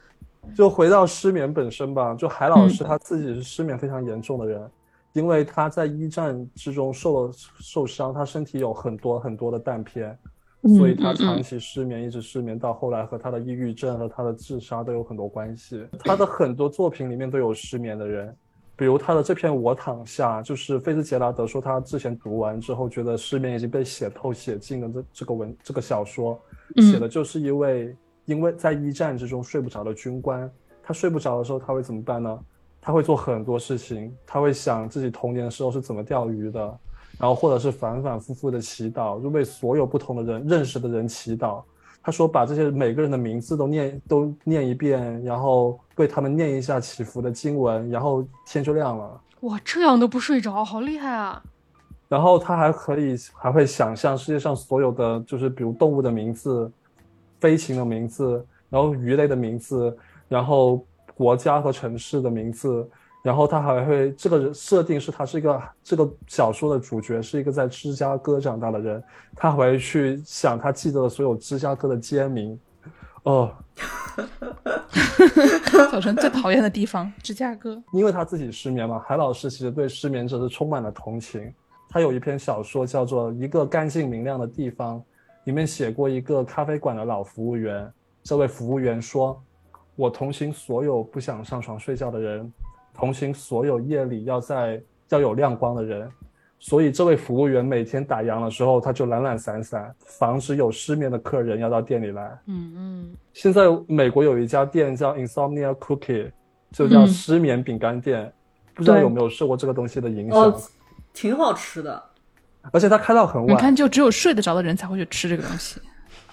[LAUGHS] 就回到失眠本身吧，就海老师他自己是失眠非常严重的人，[LAUGHS] 因为他在一战之中受了受伤，他身体有很多很多的弹片，所以他长期失眠，一直失眠到后来和他的抑郁症和他的自杀都有很多关系。他的很多作品里面都有失眠的人，比如他的这篇《我躺下》，就是菲兹杰拉德说他之前读完之后觉得失眠已经被写透写尽的这这个文这个小说，写的就是一位因为在一战之中睡不着的军官，他睡不着的时候他会怎么办呢？他会做很多事情，他会想自己童年的时候是怎么钓鱼的，然后或者是反反复复的祈祷，就为所有不同的人认识的人祈祷。他说把这些每个人的名字都念都念一遍，然后为他们念一下祈福的经文，然后天就亮了。哇，这样都不睡着，好厉害啊！然后他还可以还会想象世界上所有的，就是比如动物的名字、飞禽的名字，然后鱼类的名字，然后国家和城市的名字，然后他还会这个人设定是他是一个这个小说的主角是一个在芝加哥长大的人，他还会去想他记得的所有芝加哥的街名，哦，[LAUGHS] 小陈最讨厌的地方，芝加哥。[LAUGHS] 因为他自己失眠嘛，海老师其实对失眠者是充满了同情。他有一篇小说叫做《一个干净明亮的地方》，里面写过一个咖啡馆的老服务员。这位服务员说：“我同情所有不想上床睡觉的人，同行所有夜里要在要有亮光的人。”所以，这位服务员每天打烊的时候，他就懒懒散散，防止有失眠的客人要到店里来。嗯嗯，现在美国有一家店叫 Insomnia Cookie，就叫嗯失眠饼干店，不知道有没有受过这个东西的影响？哦，挺好吃的。而且他开到很晚。你看，就只有睡得着的人才会去吃这个东西。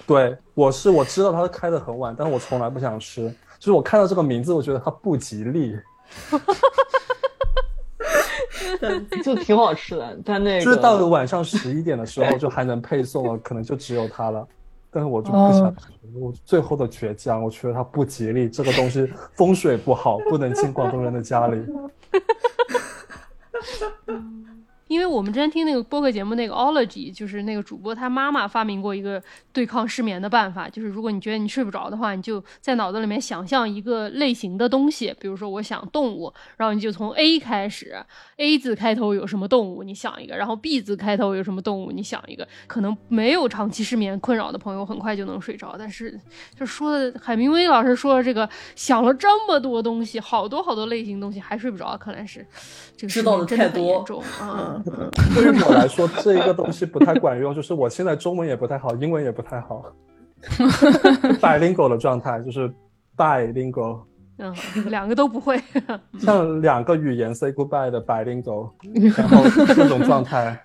对，我是我知道他开的很晚，但是我从来不想吃。就是我看到这个名字，我觉得它不吉利。[LAUGHS] 就挺好吃的，但那个就是到了晚上十一点的时候，就还能配送了，可能就只有它了。但是我就不想我最后的倔强，我觉得它不吉利，这个东西风水不好，不能进广东人的家里。[LAUGHS] 因为我们之前听那个播客节目，那个 Ology，就是那个主播他妈妈发明过一个对抗失眠的办法，就是如果你觉得你睡不着的话，你就在脑子里面想象一个类型的东西，比如说我想动物，然后你就从 A 开始，A 字开头有什么动物，你想一个，然后 B 字开头有什么动物，你想一个。可能没有长期失眠困扰的朋友很快就能睡着，但是就说的海明威老师说的这个想了这么多东西，好多好多类型东西还睡不着，看来是这个知道的太多很严重啊。[LAUGHS] 对于我来说，这一个东西不太管用，就是我现在中文也不太好，英文也不太好，[LAUGHS] bilingual 的状态就是 bilingual，嗯，两个都不会。[LAUGHS] 像两个语言 say goodbye 的 bilingual，然后这种状态。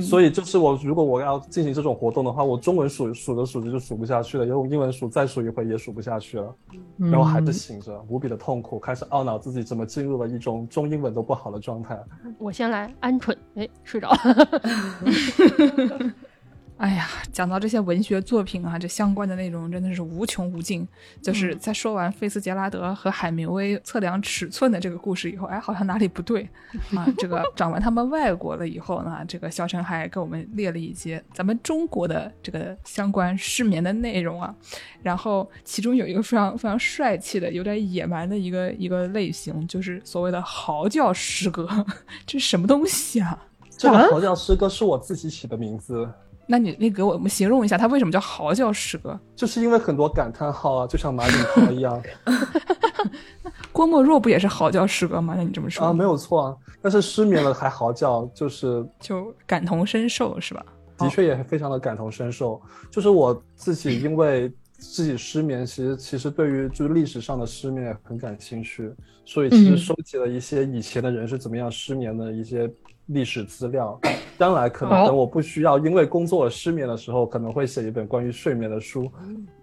所以就是我，如果我要进行这种活动的话，我中文数数着数着就数不下去了，用英文数再数一回也数不下去了，然后还是醒着，无比的痛苦，开始懊恼自己怎么进入了一种中英文都不好的状态。我先来鹌鹑，哎，睡着了。[LAUGHS] 哎呀，讲到这些文学作品啊，这相关的内容真的是无穷无尽。就是在说完费斯杰拉德和海明威测量尺寸的这个故事以后，哎，好像哪里不对 [LAUGHS] 啊？这个讲完他们外国了以后呢，这个小陈还给我们列了一些咱们中国的这个相关失眠的内容啊。然后其中有一个非常非常帅气的、有点野蛮的一个一个类型，就是所谓的嚎叫诗歌，[LAUGHS] 这是什么东西啊？这个嚎叫诗歌是我自己起的名字，那你你给我们形容一下，它为什么叫嚎叫诗歌？就是因为很多感叹号啊，就像马景涛一样 [LAUGHS] 郭沫若不也是嚎叫诗歌吗？那你这么说，啊，没有错啊。但是失眠了还嚎叫，就是就感同身受是吧？的确也非常的感同身受。就是我自己因为自己失眠，其实其实对于就是历史上的失眠也很感兴趣，所以其实嗯收集了一些以前的人是怎么样失眠的一些历史资料。[COUGHS] 将来可能等我不需要因为工作而失眠的时候，可能会写一本关于睡眠的书。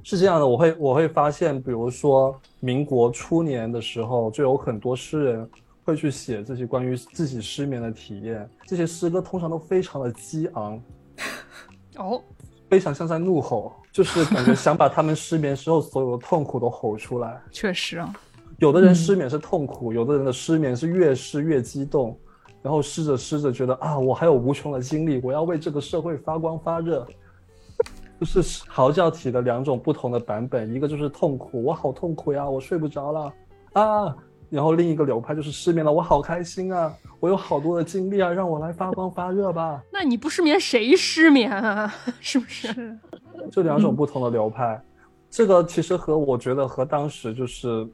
是这样的，我会我会发现，比如说民国初年的时候，就有很多诗人会去写这些关于自己失眠的体验。这些诗歌通常都非常的激昂，哦，非常像在怒吼，就是感觉想把他们失眠时候所有的痛苦都吼出来。确实啊，有的人失眠是痛苦，有的人的失眠是越失越激动，然后试着试着觉得啊，我还有无穷的精力，我要为这个社会发光发热。[LAUGHS] 就是嚎叫体的两种不同的版本，一个就是痛苦，我好痛苦呀，我睡不着了啊。然后另一个流派就是失眠了，我好开心啊，我有好多的精力啊，让我来发光发热吧。那你不失眠谁失眠啊？[LAUGHS] 是不是？这两种不同的流派，这个其实和我觉得和当时就是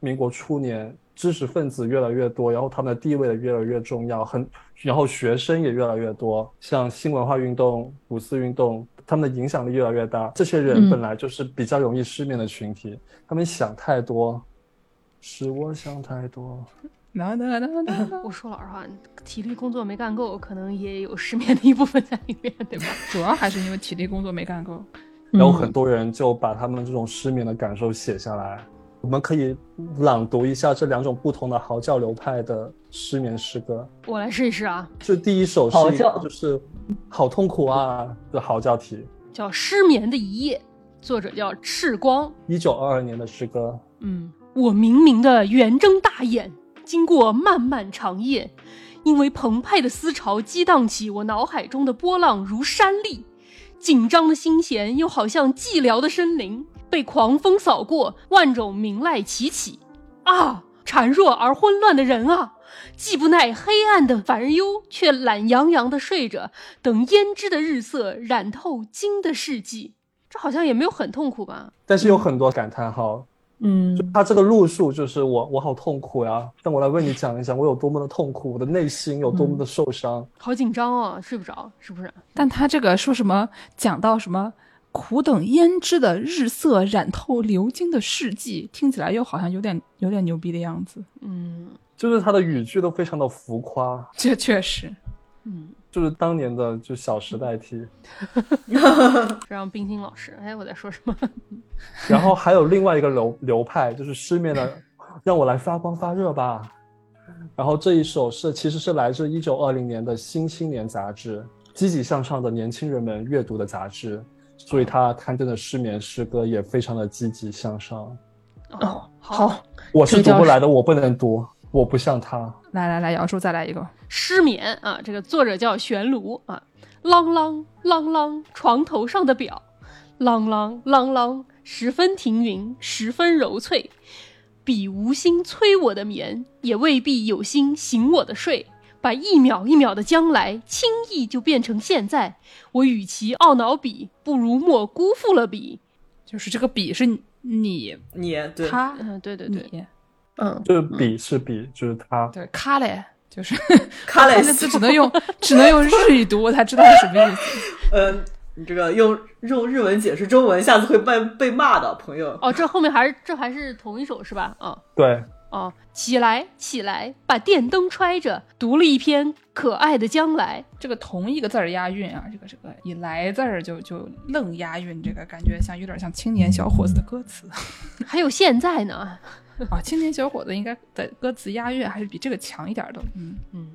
民国初年知识分子越来越多，然后他们的地位也越来越重要，很然后学生也越来越多，像新文化运动、五四运动，他们的影响力越来越大。这些人嗯本来就是比较容易失眠的群体，他们想太多，是我想太多。[LAUGHS] 我说老实话，体力工作没干够，可能也有失眠的一部分在里面，对吧？[LAUGHS] 主要还是因为体力工作没干够。然后很多人就把他们这种失眠的感受写下来。我们可以朗读一下这两种不同的嚎叫流派的失眠诗歌。我来试一试啊，就第一首是一嚎叫就是好痛苦啊的嚎叫体，叫《失眠的一夜》，作者叫赤光。一九二二年的诗歌。嗯，我明明的圆睁大眼，经过漫漫长夜，因为澎湃的思潮激荡起我脑海中的波浪如山立，紧张的心弦又好像寂寥的森林，被狂风扫过，万种鸣籁齐起。啊，孱弱而混乱的人啊！既不耐黑暗的烦忧，却懒洋洋的睡着，等胭脂的日色染透金的世纪。这好像也没有很痛苦吧？但是有很多感叹号，嗯，就他这个路数就是我我好痛苦呀，让我来为你讲一讲我有多么的痛苦，我的内心有多么的受伤。好紧张啊，睡不着，是不是？但他这个说什么讲到什么苦等胭脂的日色染透流金的世纪，听起来又好像有点有点牛逼的样子。嗯就是他的语句都非常的浮夸，这确实，嗯，就是当年的就《小时代》T。[LAUGHS] 让冰心老师，哎，我在说什么？[LAUGHS] 然后还有另外一个流流派，就是失眠的，让我来发光发热吧。然后这一首是其实是来自一九二零年的《新青年》杂志，积极向上的年轻人们阅读的杂志，所以他刊登的失眠诗歌也非常的积极向上。哦，好，我是读不来的，我不能读，我不像他。来来来，姚叔再来一个。失眠啊，这个作者叫玄庐啊，啷啷啷啷，床头上的表，啷啷啷啷，十分停云，十分柔脆。彼无心催我的眠，也未必有心醒我的睡。把一秒一秒的将来，轻易就变成现在。我与其懊恼彼，不如莫辜负了彼。就是这个笔是你你对他嗯，对对对，你嗯，就是笔是笔，就是他。对卡嘞，就是 [LAUGHS] 卡嘞这只能用 [LAUGHS] 只能用日语读，我才知道是什么意思。嗯，[LAUGHS] 你这个用用日文解释中文，下次会被被骂的，朋友。哦，这后面还是这还是同一首是吧？啊、对，哦，起来，起来，把电灯揣着，读了一篇可爱的将来。这个同一个字儿押韵啊，这个这个以来字儿就就愣押韵，这个感觉像有点像青年小伙子的歌词 [LAUGHS] 还有现在呢，[LAUGHS] 啊。青年小伙子应该的歌词押韵还是比这个强一点的。嗯，嗯，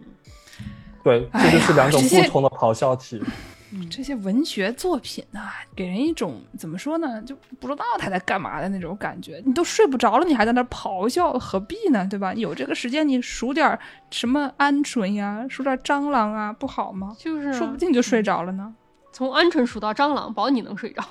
对，这就是两种不同的咆哮体。这些文学作品啊，给人一种怎么说呢，就不知道他在干嘛的那种感觉。你都睡不着了，你还在那儿咆哮，何必呢？对吧？有这个时间，你数点儿什么鹌鹑呀，数点儿蟑螂啊，不好吗？就是、啊、说不定就睡着了呢。从鹌鹑数到蟑螂，保你能睡着。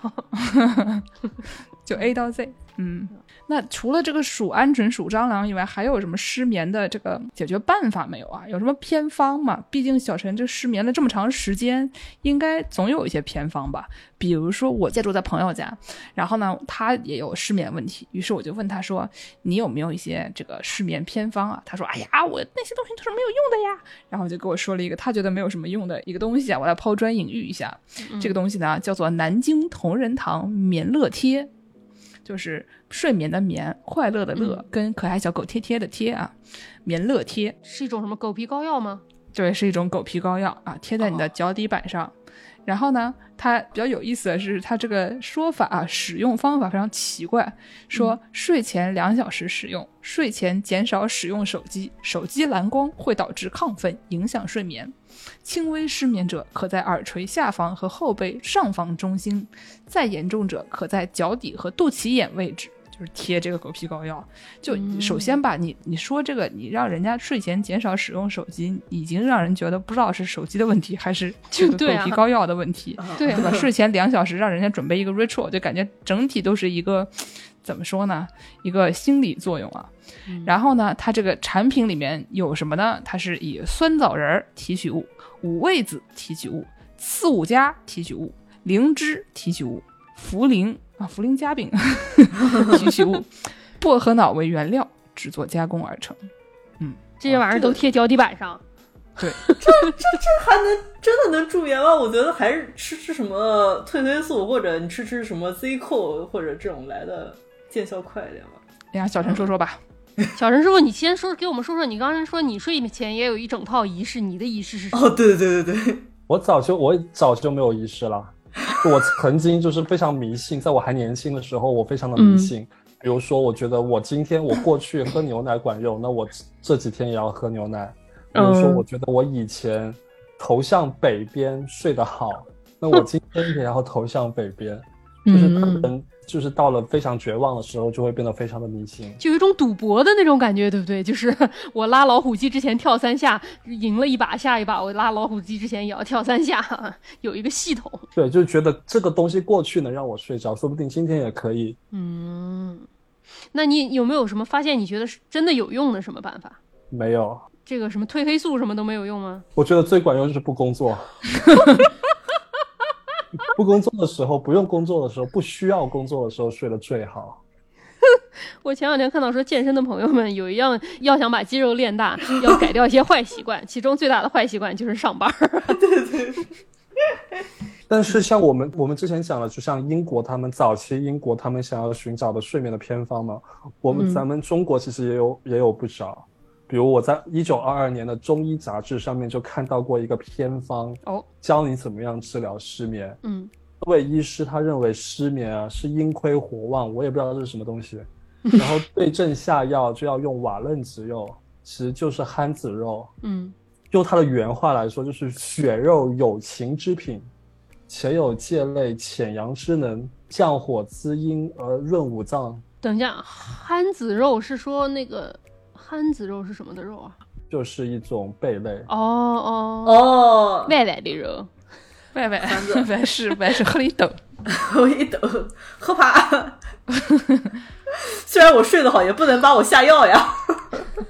[LAUGHS] 就 A 到 Z，嗯，那除了这个数鹌鹑、数蟑螂以外，还有什么失眠的这个解决办法没有啊？有什么偏方吗？毕竟小陈这失眠了这么长时间，应该总有一些偏方吧。比如说我借住在朋友家，然后呢，他也有失眠问题，于是我就问他说：“你有没有一些这个失眠偏方啊？”他说：“哎呀，我那些东西都是没有用的呀。”然后就给我说了一个他觉得没有什么用的一个东西啊，我来抛砖引玉一下。这个东西呢叫做南京同仁堂眠乐贴。就是睡眠的眠，快乐的乐，跟可爱小狗贴贴的贴啊，眠乐贴是一种什么狗皮膏药吗？对，是一种狗皮膏药啊，贴在你的脚底板上。然后呢，它比较有意思的是，它这个说法啊，使用方法非常奇怪，说睡前两小时使用，睡前减少使用手机，手机蓝光会导致亢奋，影响睡眠。轻微失眠者可在耳垂下方和后背上方中心，再严重者可在脚底和肚脐眼位置，就是贴这个狗皮膏药。就首先吧，你你说这个，你让人家睡前减少使用手机，已经让人觉得不知道是手机的问题还是狗皮膏药的问题，[LAUGHS] 对啊对吧？睡前两小时让人家准备一个 ritual，就感觉整体都是一个怎么说呢？一个心理作用啊。然后呢，它这个产品里面有什么呢？它是以酸枣仁儿提取物、五味子提取物、四五加提取物、灵芝提取物、茯苓啊茯苓夹饼提取物、[LAUGHS] 薄荷脑为原料制作加工而成。嗯这些玩意儿都贴脚底板上。对，[LAUGHS] 这这这还能真的能助眠吗？我觉得还是吃吃什么褪黑素，或者你吃吃什么 Z 扣或者这种来的见效快一点吧。哎呀，小陈说说吧。[LAUGHS] 小陈师傅，你先说给我们说说，你刚才说你睡前也有一整套仪式，你的仪式是什么？哦，对对对对对，我早就我早就没有仪式了。我曾经就是非常迷信，在我还年轻的时候，我非常的迷信。比如说，我觉得我今天我过去喝牛奶管用，那我这几天也要喝牛奶。比如说，嗯我觉得我以前头向北边睡得好，那我 [LAUGHS] 今天也要头向北边。就是嗯人就是到了非常绝望的时候，就会变得非常的迷信。就有一种赌博的那种感觉，对不对？就是我拉老虎机之前跳三下，赢了一把，下一把我拉老虎机之前也要跳三下，[LAUGHS] 有一个系统。对，就是觉得这个东西过去能让我睡着，说不定今天也可以。嗯，那你有没有什么发现？你觉得是真的有用的什么办法？没有，这个什么褪黑素什么都没有用吗？我觉得最管用就是不工作。[LAUGHS] 不工作的时候，不用工作的时候，不需要工作的时候睡得最好。[LAUGHS] 我前两天看到说，健身的朋友们有一样要想把肌肉练大，要改掉一些坏习惯，其中最大的坏习惯就是上班对 [LAUGHS] 对。[LAUGHS] 但是像我们我们之前讲了，就像英国他们早期英国他们想要寻找的睡眠的偏方嘛，我们、嗯咱们中国其实也有也有不少。比如我在一九二二年的中医杂志上面就看到过一个偏方，哦，教你怎么样治疗失眠。嗯，这位医师他认为失眠啊是阴亏火旺，我也不知道这是什么东西。[LAUGHS] 然后对症下药就要用瓦楞子肉，其实就是憨子肉。嗯，用他的原话来说，就是血肉有情之品，且有借类潜阳之能，降火滋阴而润五脏，等一下，憨子肉是说那个憨子肉是什么的肉啊？就是一种贝类。哦哦，哦，外外的肉。外外外外是外是喝了一斗，[LAUGHS] 我一等喝怕。[LAUGHS] 虽然我睡得好，也不能把我下药呀。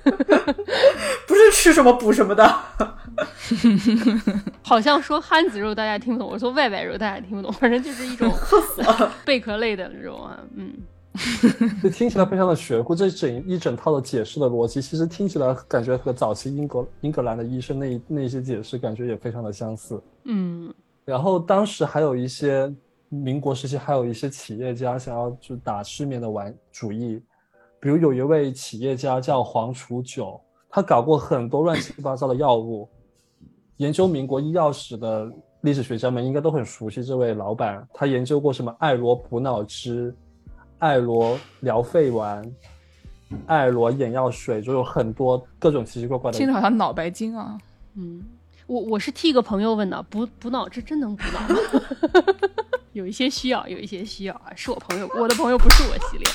[LAUGHS] 不是吃什么补什么的。好像说憨子肉大家听不懂，我说外外肉大家听不懂，反正就是一种贝壳类的肉啊。嗯，[LAUGHS] 这听起来非常的玄乎，这整一整套的解释的逻辑，其实听起来感觉和早期英国英格兰的医生那那些解释感觉也非常的相似。嗯然后当时还有一些民国时期，还有一些企业家想要就打失眠的玩主意，比如有一位企业家叫黄楚九，他搞过很多乱七八糟的药物。研究民国医药史的历史学家们应该都很熟悉这位老板，他研究过什么艾罗补脑汁、艾罗疗肺丸、艾罗眼药水，就有很多各种奇奇怪怪的听着好像脑白金啊。嗯，我我是替一个朋友问的，补补脑这真能补脑吗？[LAUGHS] 有一些需要，有一些需要啊，是我朋友，我的朋友不是我系列。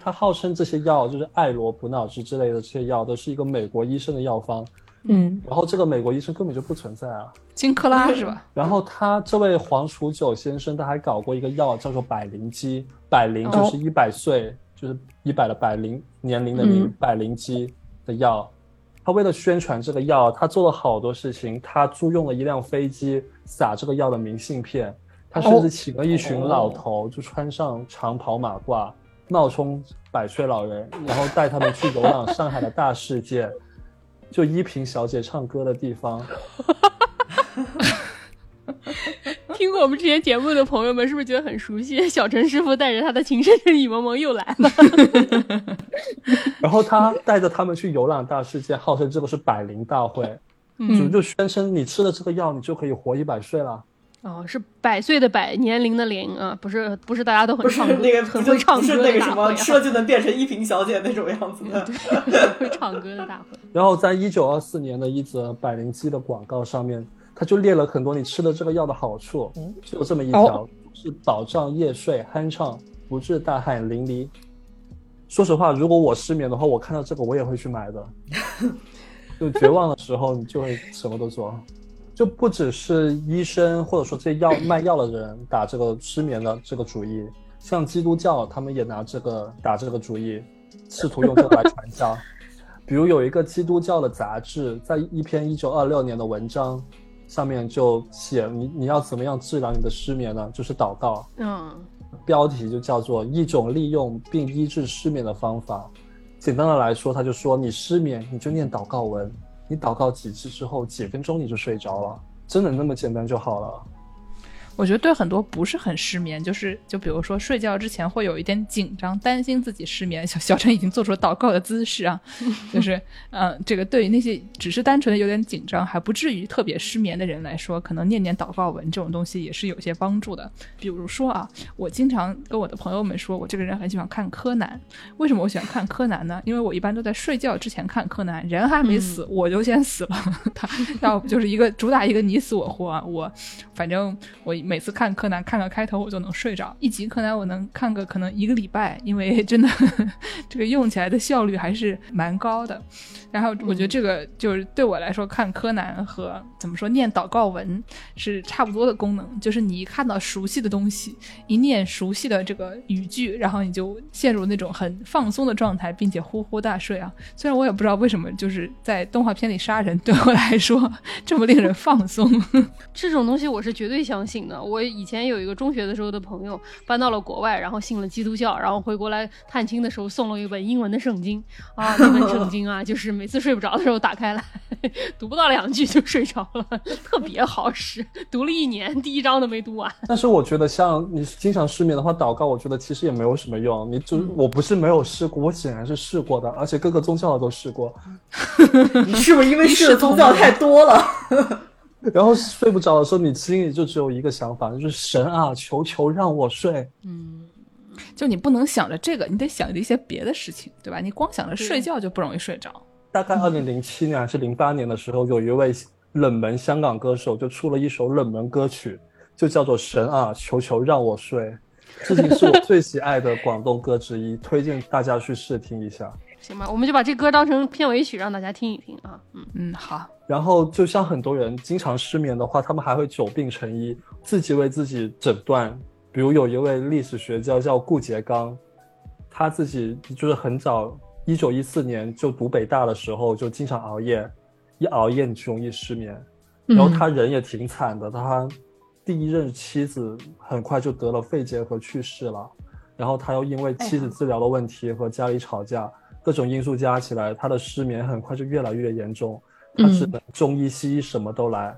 他号称这些药就是艾罗补脑汁之类的这些药都是一个美国医生的药方，嗯，然后这个美国医生根本就不存在啊。金克拉是吧？[LAUGHS] 然后他这位黄楚九先生，他还搞过一个药叫做百灵鸡，百灵就是一百岁，就是一百的百龄年龄的龄，嗯百灵鸡的药。他为了宣传这个药，他做了好多事情。他租用了一辆飞机撒这个药的明信片，他甚至请了一群老头，就穿上长袍马褂，冒充百岁老人，然后带他们去游览上海的大世界，就依萍小姐唱歌的地方。[LAUGHS] [LAUGHS] 听过我们之前节目的朋友们，是不是觉得很熟悉？[LAUGHS] 小陈师傅带着他的情深深雨蒙蒙又来了。[LAUGHS] 然后他带着他们去游览大世界，号称这个是百灵大会，就嗯，就宣称你吃了这个药，你就可以活一百岁了。哦，是百岁的百，年龄的龄啊，不是不是大家都很不是唱歌，那个很会唱歌那个什么吃了就能变成依萍小姐那种样子的。会唱歌的大会。然后在一九二四年的一则百灵鸡的广告上面，他就列了很多你吃的这个药的好处，就有这么一条，是保障夜睡酣畅，不致大汗淋漓。说实话，如果我失眠的话，我看到这个我也会去买的。[LAUGHS] 就绝望的时候，你就会什么都做。就不只是医生或者说这些药卖药的人打这个失眠的这个主意，像基督教他们也拿这个打这个主意，试图用这个来传教。[LAUGHS] 比如有一个基督教的杂志，在一篇一九二六年的文章上面就写你你要怎么样治疗你的失眠呢？就是祷告，嗯标题就叫做一种利用并医治失眠的方法。简单的来说，他就说你失眠你就念祷告文，你祷告几次之后，几分钟你就睡着了，真的那么简单就好了。我觉得对很多不是很失眠，就是就比如说睡觉之前会有一点紧张，担心自己失眠。小小陈已经做出了祷告的姿势啊，[LAUGHS] 就是嗯、呃这个对于那些只是单纯的有点紧张，还不至于特别失眠的人来说，可能念念祷告文这种东西也是有些帮助的。比如说啊，我经常跟我的朋友们说，我这个人很喜欢看柯南。为什么我喜欢看柯南呢？因为我一般都在睡觉之前看柯南，人还没死，我就先死了。[LAUGHS] 他要不就是一个主打一个你死我活啊，我反正我每次看柯南看个开头我就能睡着，一集柯南我能看个可能一个礼拜，因为真的 [LAUGHS] 这个用起来的效率还是蛮高的。然后我觉得这个就是对我来说看柯南和怎么说念祷告文是差不多的功能，就是你一看到熟悉的东西，一念熟悉的这个语句，然后你就陷入那种很放松的状态，并且呼呼大睡啊。虽然我也不知道为什么，就是在动画片里杀人对我来说这么令人放松。[LAUGHS] [LAUGHS] 这种东西我是绝对相信的。我以前有一个中学的时候的朋友搬到了国外，然后信了基督教，然后回国来探亲的时候送了一本英文的圣经啊，那本圣经啊，就是每次睡不着的时候打开来读不到两句就睡着了，特别好使。读了一年，第一章都没读完。但是我觉得，像你经常失眠的话，祷告，我觉得其实也没有什么用。你就我不是没有试过，我显然是试过的，而且各个宗教的都试过。[LAUGHS] 你是不是因为试的宗教太多了？然后睡不着的时候，你心里就只有一个想法，就是神啊，求求让我睡。嗯，就你不能想着这个，你得想着一些别的事情，对吧？你光想着睡觉就不容易睡着。大概二零零七年还是零八年的时候，有一位冷门香港歌手就出了一首冷门歌曲，就叫做《神啊，求求让我睡》。至今是我最喜爱的广东歌之一，推荐大家去试听一下。行吧，我们就把这歌当成片尾曲，让大家听一听啊。嗯嗯，好。然后，就像很多人经常失眠的话，他们还会久病成医，自己为自己诊断。比如有一位历史学家叫顾颉刚，他自己就是很早，一九一四年就读北大的时候就经常熬夜，一熬夜你就容易失眠。然后他人也挺惨的，他第一任妻子很快就得了肺结核去世了，然后他又因为妻子治疗的问题和家里吵架。各种因素加起来，他的失眠很快就越来越严重，他只能中医西医什么都来。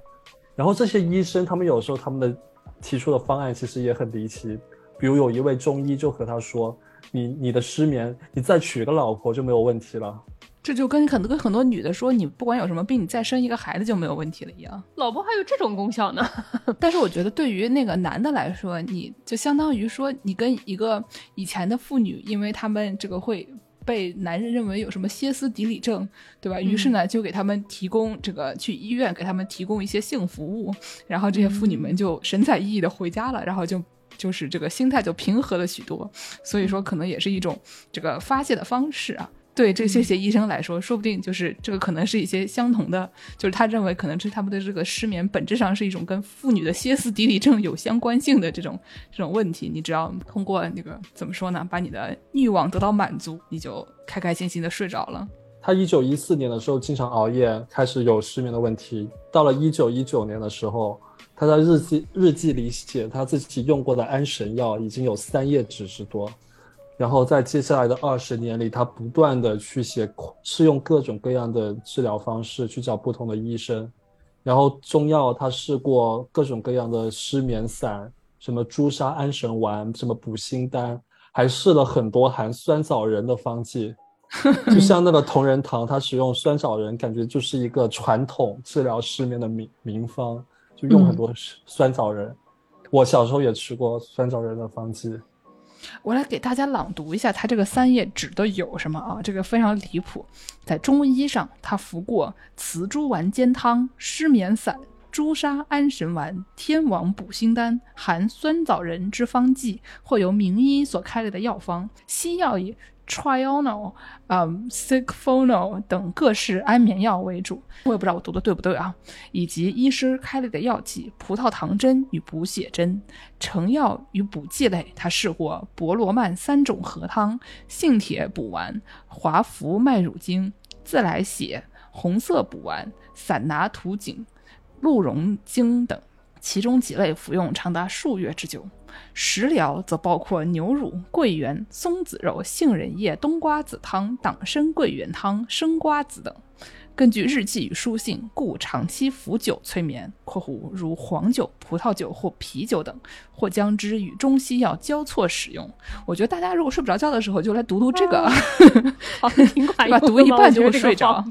然后这些医生，他们有时候他们的提出的方案其实也很离奇。比如有一位中医就和他说：“你你的失眠，你再娶个老婆就没有问题了。”这就跟很多跟很多女的说：“你不管有什么病，你再生一个孩子就没有问题了一样。”老婆还有这种功效呢？[LAUGHS] 但是我觉得对于那个男的来说，你就相当于说你跟一个以前的妇女，因为他们这个会。被男人认为有什么歇斯底里症，对吧？于是呢，就给他们提供这个去医院给他们提供一些性服务，然后这些妇女们就神采奕奕的回家了，然后就就是这个心态就平和了许多。所以说，可能也是一种这个发泄的方式啊。对这些些医生来说，说不定就是这个可能是一些相同的，就是他认为可能是他们的这个失眠本质上是一种跟妇女的歇斯底里症有相关性的这种这种问题。你只要通过那个怎么说呢，把你的欲望得到满足，你就开开心心的睡着了。他一九一四年的时候经常熬夜，开始有失眠的问题。到了一九一九年的时候，他在日记日记里写他自己用过的安神药已经有三页纸之多。然后在接下来的二十年里，他不断的去写，试用各种各样的治疗方式，去找不同的医生。然后中药他试过各种各样的失眠散，什么朱砂安神丸，什么补心丹，还试了很多含酸枣仁的方剂。[LAUGHS] 就像那个同仁堂，他使用酸枣仁，感觉就是一个传统治疗失眠的名名方，就用很多酸枣仁。我小时候也吃过酸枣仁的方剂。我来给大家朗读一下，他这个三页指的有什么啊？这个非常离谱，在中医上，他服过雌猪丸煎汤、失眠散、朱砂安神丸、天王补心丹、含酸枣仁之方剂，或由名医所开立的药方。西药以 Trional、嗯 s i c f o n o 等各式安眠药为主，我也不知道我读的对不对啊。以及医师开立的药剂，葡萄糖针与补血针、成药与补剂类，他试过博罗曼三种合汤、杏铁补丸、华服麦乳精、自来血、红色补丸、散拿图景、鹿茸精等，其中几类服用长达数月之久。食疗则包括牛乳、桂圆、松子肉、杏仁叶、冬瓜子汤、党参桂圆汤、生瓜子等。根据日记与书信，故长期服酒催眠（括弧如黄酒、葡萄酒或啤酒等），或将之与中西药交错使用。我觉得大家如果睡不着觉的时候，就来读读这个，好，挺管 [LAUGHS] 用。读一半就会睡着，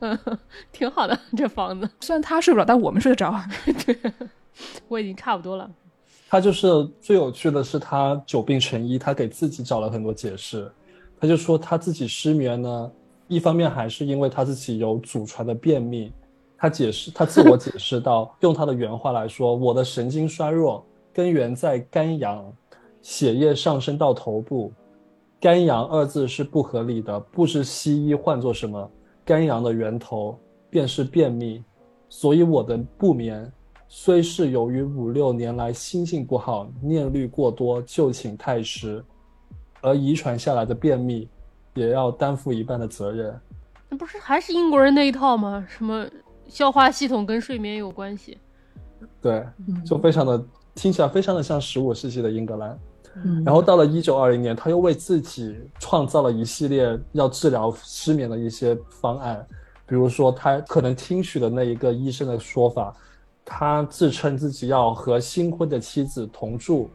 嗯，[LAUGHS] 挺好的这房子。[LAUGHS] 虽然他睡不着，但我们睡得着。对，我已经差不多了。他就是最有趣的是，他久病成医，他给自己找了很多解释。他就说他自己失眠呢，一方面还是因为他自己有祖传的便秘。他解释，他自我解释到，用他的原话来说：“我的神经衰弱根源在肝阳，血液上升到头部，肝阳二字是不合理的，不知西医唤作什么。肝阳的源头便是便秘，所以我的不眠。”虽是由于五六年来心性不好、念虑过多、就寝太迟，而遗传下来的便秘，也要担负一半的责任。那不是还是英国人那一套吗？什么消化系统跟睡眠有关系？对，就非常的听起来非常的像十五世纪的英格兰。然后到了一九二零年，他又为自己创造了一系列要治疗失眠的一些方案。比比如说他可能听取的那一个医生的说法，他自称自己要和新婚的妻子同住，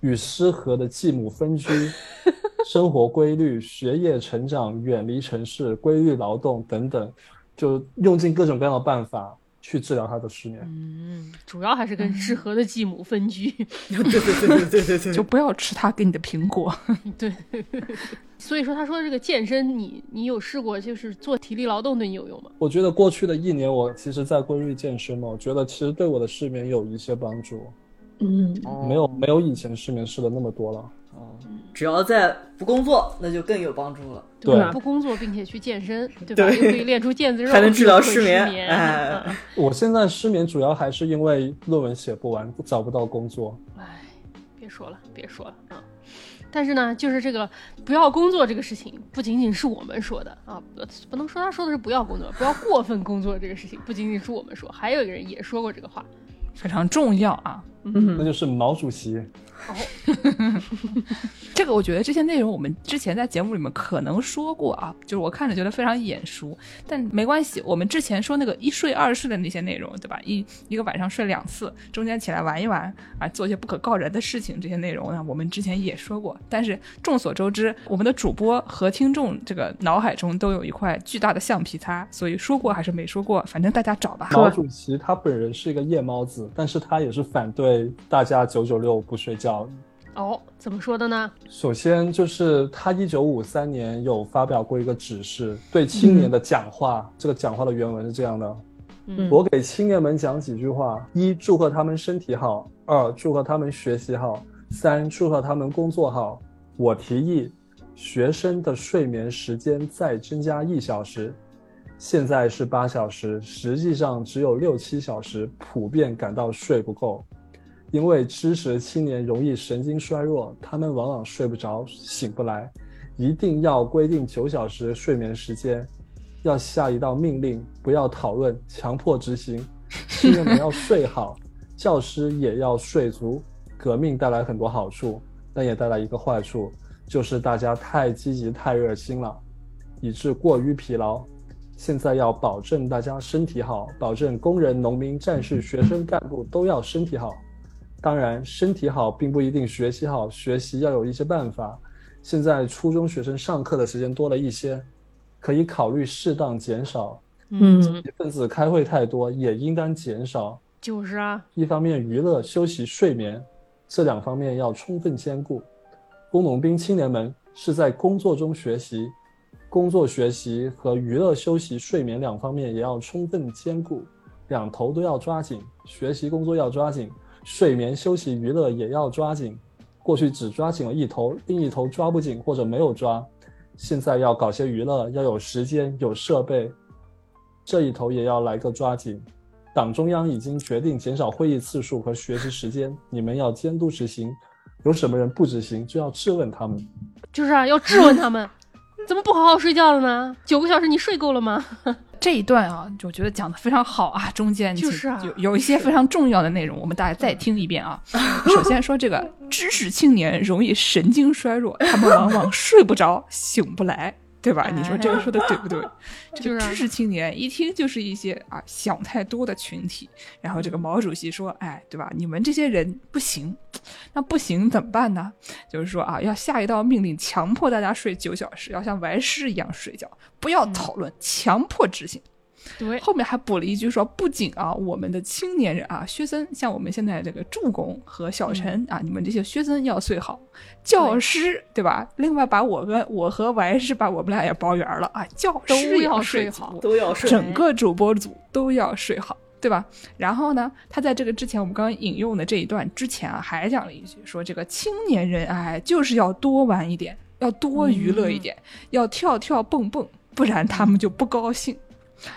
与失和的继母分居，[LAUGHS] 生活规律、学业成长、远离城市、规律劳动等等，就用尽各种各样的办法去治疗他的失眠。嗯，主要还是跟失和的继母分居。[LAUGHS] 对对对对对对对，就不要吃他给你的苹果。对，所以说他说的这个健身，你你有试过就是做体力劳动对你有用吗？我觉得过去的一年，我其实在规律健身嘛，我觉得其实对我的失眠有一些帮助，嗯，没有没有以前失眠试的那么多了。只要在不工作，那就更有帮助了。对吧？不工作并且去健身，[LAUGHS] 对吧？对又可以练出腱子肉，还能治疗失失眠眠哎嗯我现在失眠主要还是因为论文写不完，找不到工作。哎，别说了，别说了啊！但是呢，就是这个不要工作这个事情，不仅仅是我们说的啊，不能说他说的是不要工作，不要过分工作这个事情，不仅仅是我们说，还有一个人也说过这个话。非常重要啊！那就是毛主席。[LAUGHS] 这个我觉得这些内容我们之前在节目里面可能说过啊，就是我看着觉得非常眼熟，但没关系，我们之前说那个一睡二睡的那些内容，对吧？一一个晚上睡两次，中间起来玩一玩啊，做一些不可告人的事情，这些内容呢，我们之前也说过。但是众所周知，我们的主播和听众这个脑海中都有一块巨大的橡皮擦，所以说过还是没说过，反正大家找吧。毛主席他本人是一个夜猫子，但是他也是反对大家九九六不睡觉。哦，怎么说的呢？首先就是他一九五三年有发表过一个指示，对青年的讲话。这个讲话的原文是这样的：嗯我给青年们讲几句话：一、祝贺他们身体好；二、祝贺他们学习好；三、祝贺他们工作好。我提议，学生的睡眠时间再增加一小时，现在是八小时，实际上只有六七小时，普遍感到睡不够。因为知识青年容易神经衰弱，他们往往睡不着、醒不来，一定要规定九小时睡眠时间，要下一道命令，不要讨论，强迫执行。青年们要睡好，[LAUGHS] 教师也要睡足。革命带来很多好处，但也带来一个坏处，就是大家太积极、太热心了，以致过于疲劳。现在要保证大家身体好，保证工人、农民、战士、学生、干部都要身体好。当然，身体好并不一定学习好，学习要有一些办法。现在初中学生上课的时间多了一些，可以考虑适当减少。嗯积极分子开会太多，也应当减少。就是啊，一方面娱乐、休息、睡眠这两方面要充分兼顾。工农兵青年们是在工作中学习，工作学习和娱乐、休息、睡眠两方面也要充分兼顾，两头都要抓紧。学习、工作要抓紧，睡眠、休息、娱乐也要抓紧。过去只抓紧了一头，另一头抓不紧或者没有抓，现在要搞些娱乐，要有时间、有设备，这一头也要来个抓紧。党中央已经决定减少会议次数和学习时间，你们要监督执行。有什么人不执行，就要质问他们。就是啊，要质问他们，[LAUGHS] 怎么不好好睡觉了呢？九个小时你睡够了吗？这一段啊，就觉得讲的非常好啊，[LAUGHS] 中间就是啊有有一些非常重要的内容，我们大家再听一遍啊。[LAUGHS] 首先说这个知识青年容易神经衰弱，他们往往睡不着，醒不来。对吧？你说这个说的对不对？[LAUGHS] 这就是知识青年一听就是一些啊想太多的群体。然后这个毛主席说：“哎，对吧？你们这些人不行，那不行怎么办呢？就是说啊，要下一道命令，强迫大家睡九小时，要像玩尸一样睡觉，不要讨论，强迫执行。”对，后面还补了一句说，不仅啊，我们的青年人啊，学生，像我们现在这个助攻和小陈、啊，你们这些学生要睡好，教师对吧？另外把我跟我和王是把我们俩也包圆了啊，教师要睡睡好都要睡。整个主播组都要睡好，对吧？然后呢，他在这个之前，我们刚刚引用的这一段之前啊，还讲了一句，说这个青年人哎，就是要多玩一点，要多娱乐一点，要跳跳蹦蹦，不然他们就不高兴。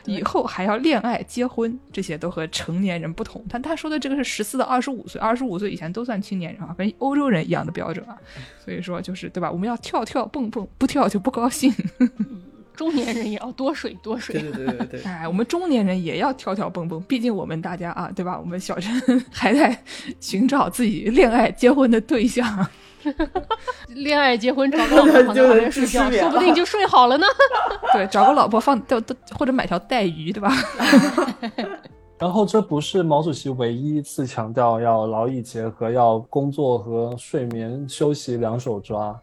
以后还要恋爱、结婚，这些都和成年人不同。但他说的这个是十四到二十五岁，二十五岁以前都算青年人啊，跟欧洲人一样的标准啊。所以说就是对吧？我们要跳跳蹦蹦，不跳就不高兴。[LAUGHS] 中年人也要多睡多睡。对对对对对，哎，我们中年人也要跳跳蹦蹦，毕竟我们大家啊，对吧？我们小陈 [LAUGHS] 还在寻找自己恋爱、结婚的对象。[LAUGHS] 恋爱结婚找个老婆躺在旁边睡觉，说不定就睡好了呢。[LAUGHS] 对，找个老婆放都都或者买条带鱼，对吧？[LAUGHS] 然后这不是毛主席唯一一次强调要劳逸结合，要工作和睡眠休息两手抓。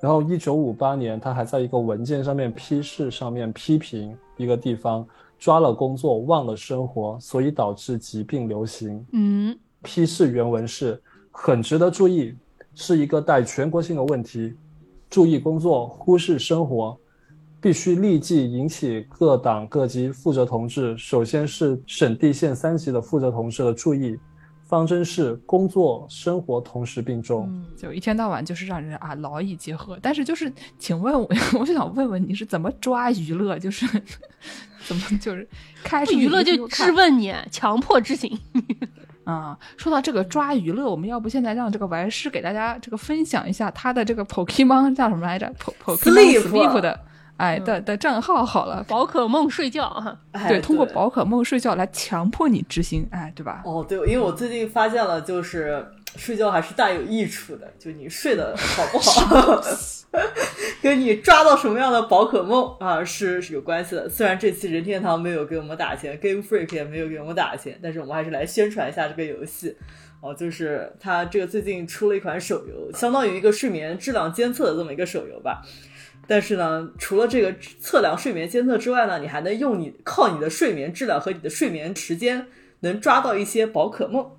然后，一九五八年，他还在一个文件上面批示上面批评一个地方抓了工作忘了生活，所以导致疾病流行。嗯，批示原文是很值得注意，是一个带全国性的问题。注意工作，忽视生活，必须立即引起各党各级负责同志，首先是省地县三级的负责同志的注意。方针是工作生活同时并重。就一天到晚就是让人啊劳逸结合，但是就是，请问我，[LAUGHS] 我就想问问你是怎么抓娱乐，就是 [LAUGHS] 怎么就是开始娱乐就质问你，强迫执行。[LAUGHS] 啊、说到这个抓娱乐，我们要不现在让这个玩师给大家这个分享一下他的这个 Pokemon 叫什么来着？Po Pokemon Sleep 的哎的的账号好了。宝可梦睡觉哈，哎对，通过宝可梦睡觉来强迫你执行，哎，对吧？哦，对，因为我最近发现了，就是睡觉还是大有益处的，就你睡得好不好，[LAUGHS] 跟你抓到什么样的宝可梦啊是是有关系的。虽然这期任天堂没有给我们打钱，Game Freak 也没有给我们打钱，但是我们还是来宣传一下这个游戏。哦，就是它这个最近出了一款手游，相当于一个睡眠质量监测的这么一个手游吧。但是呢，除了这个测量睡眠监测之外呢，你还能用你靠你的睡眠质量和你的睡眠时间，能抓到一些宝可梦。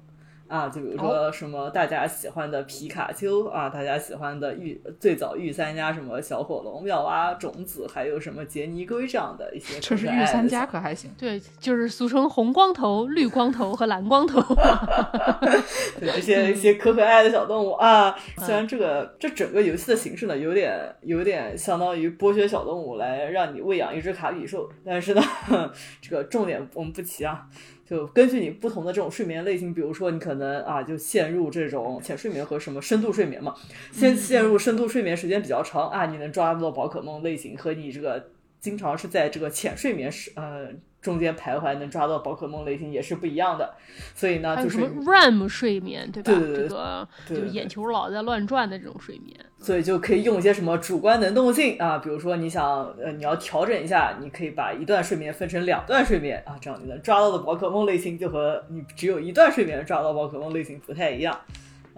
啊，就比如说什么大家喜欢的皮卡丘啊，大家喜欢的御最早御三家什么小火龙、妙蛙种子，还有什么杰尼龟这样的一些这是可爱的御三家可还行。对，就是俗称红光头、绿光头和蓝光头。[LAUGHS] 对这些一些可可爱的小动物啊。虽然这个这整个游戏的形式呢，有点有点相当于剥削小动物来让你喂养一只卡比兽，但是呢，[LAUGHS] 这个重点我们不提啊。就根据你不同的这种睡眠类型，比如说你可能啊就陷入这种浅睡眠和什么深度睡眠嘛，先陷入深度睡眠时间比较长啊，你能抓到宝可梦类型和你这个经常是在这个浅睡眠时呃中间徘徊能抓到宝可梦类型也是不一样的，所以呢就是还有什么 REM 睡眠，对吧？对对对这个就眼球老在乱转的这种睡眠。所以就可以用一些什么主观能动性啊，比如说你想呃你要调整一下，你可以把一段睡眠分成两段睡眠啊，这样你能抓到的宝可梦类型就和你只有一段睡眠抓到宝可梦类型不太一样。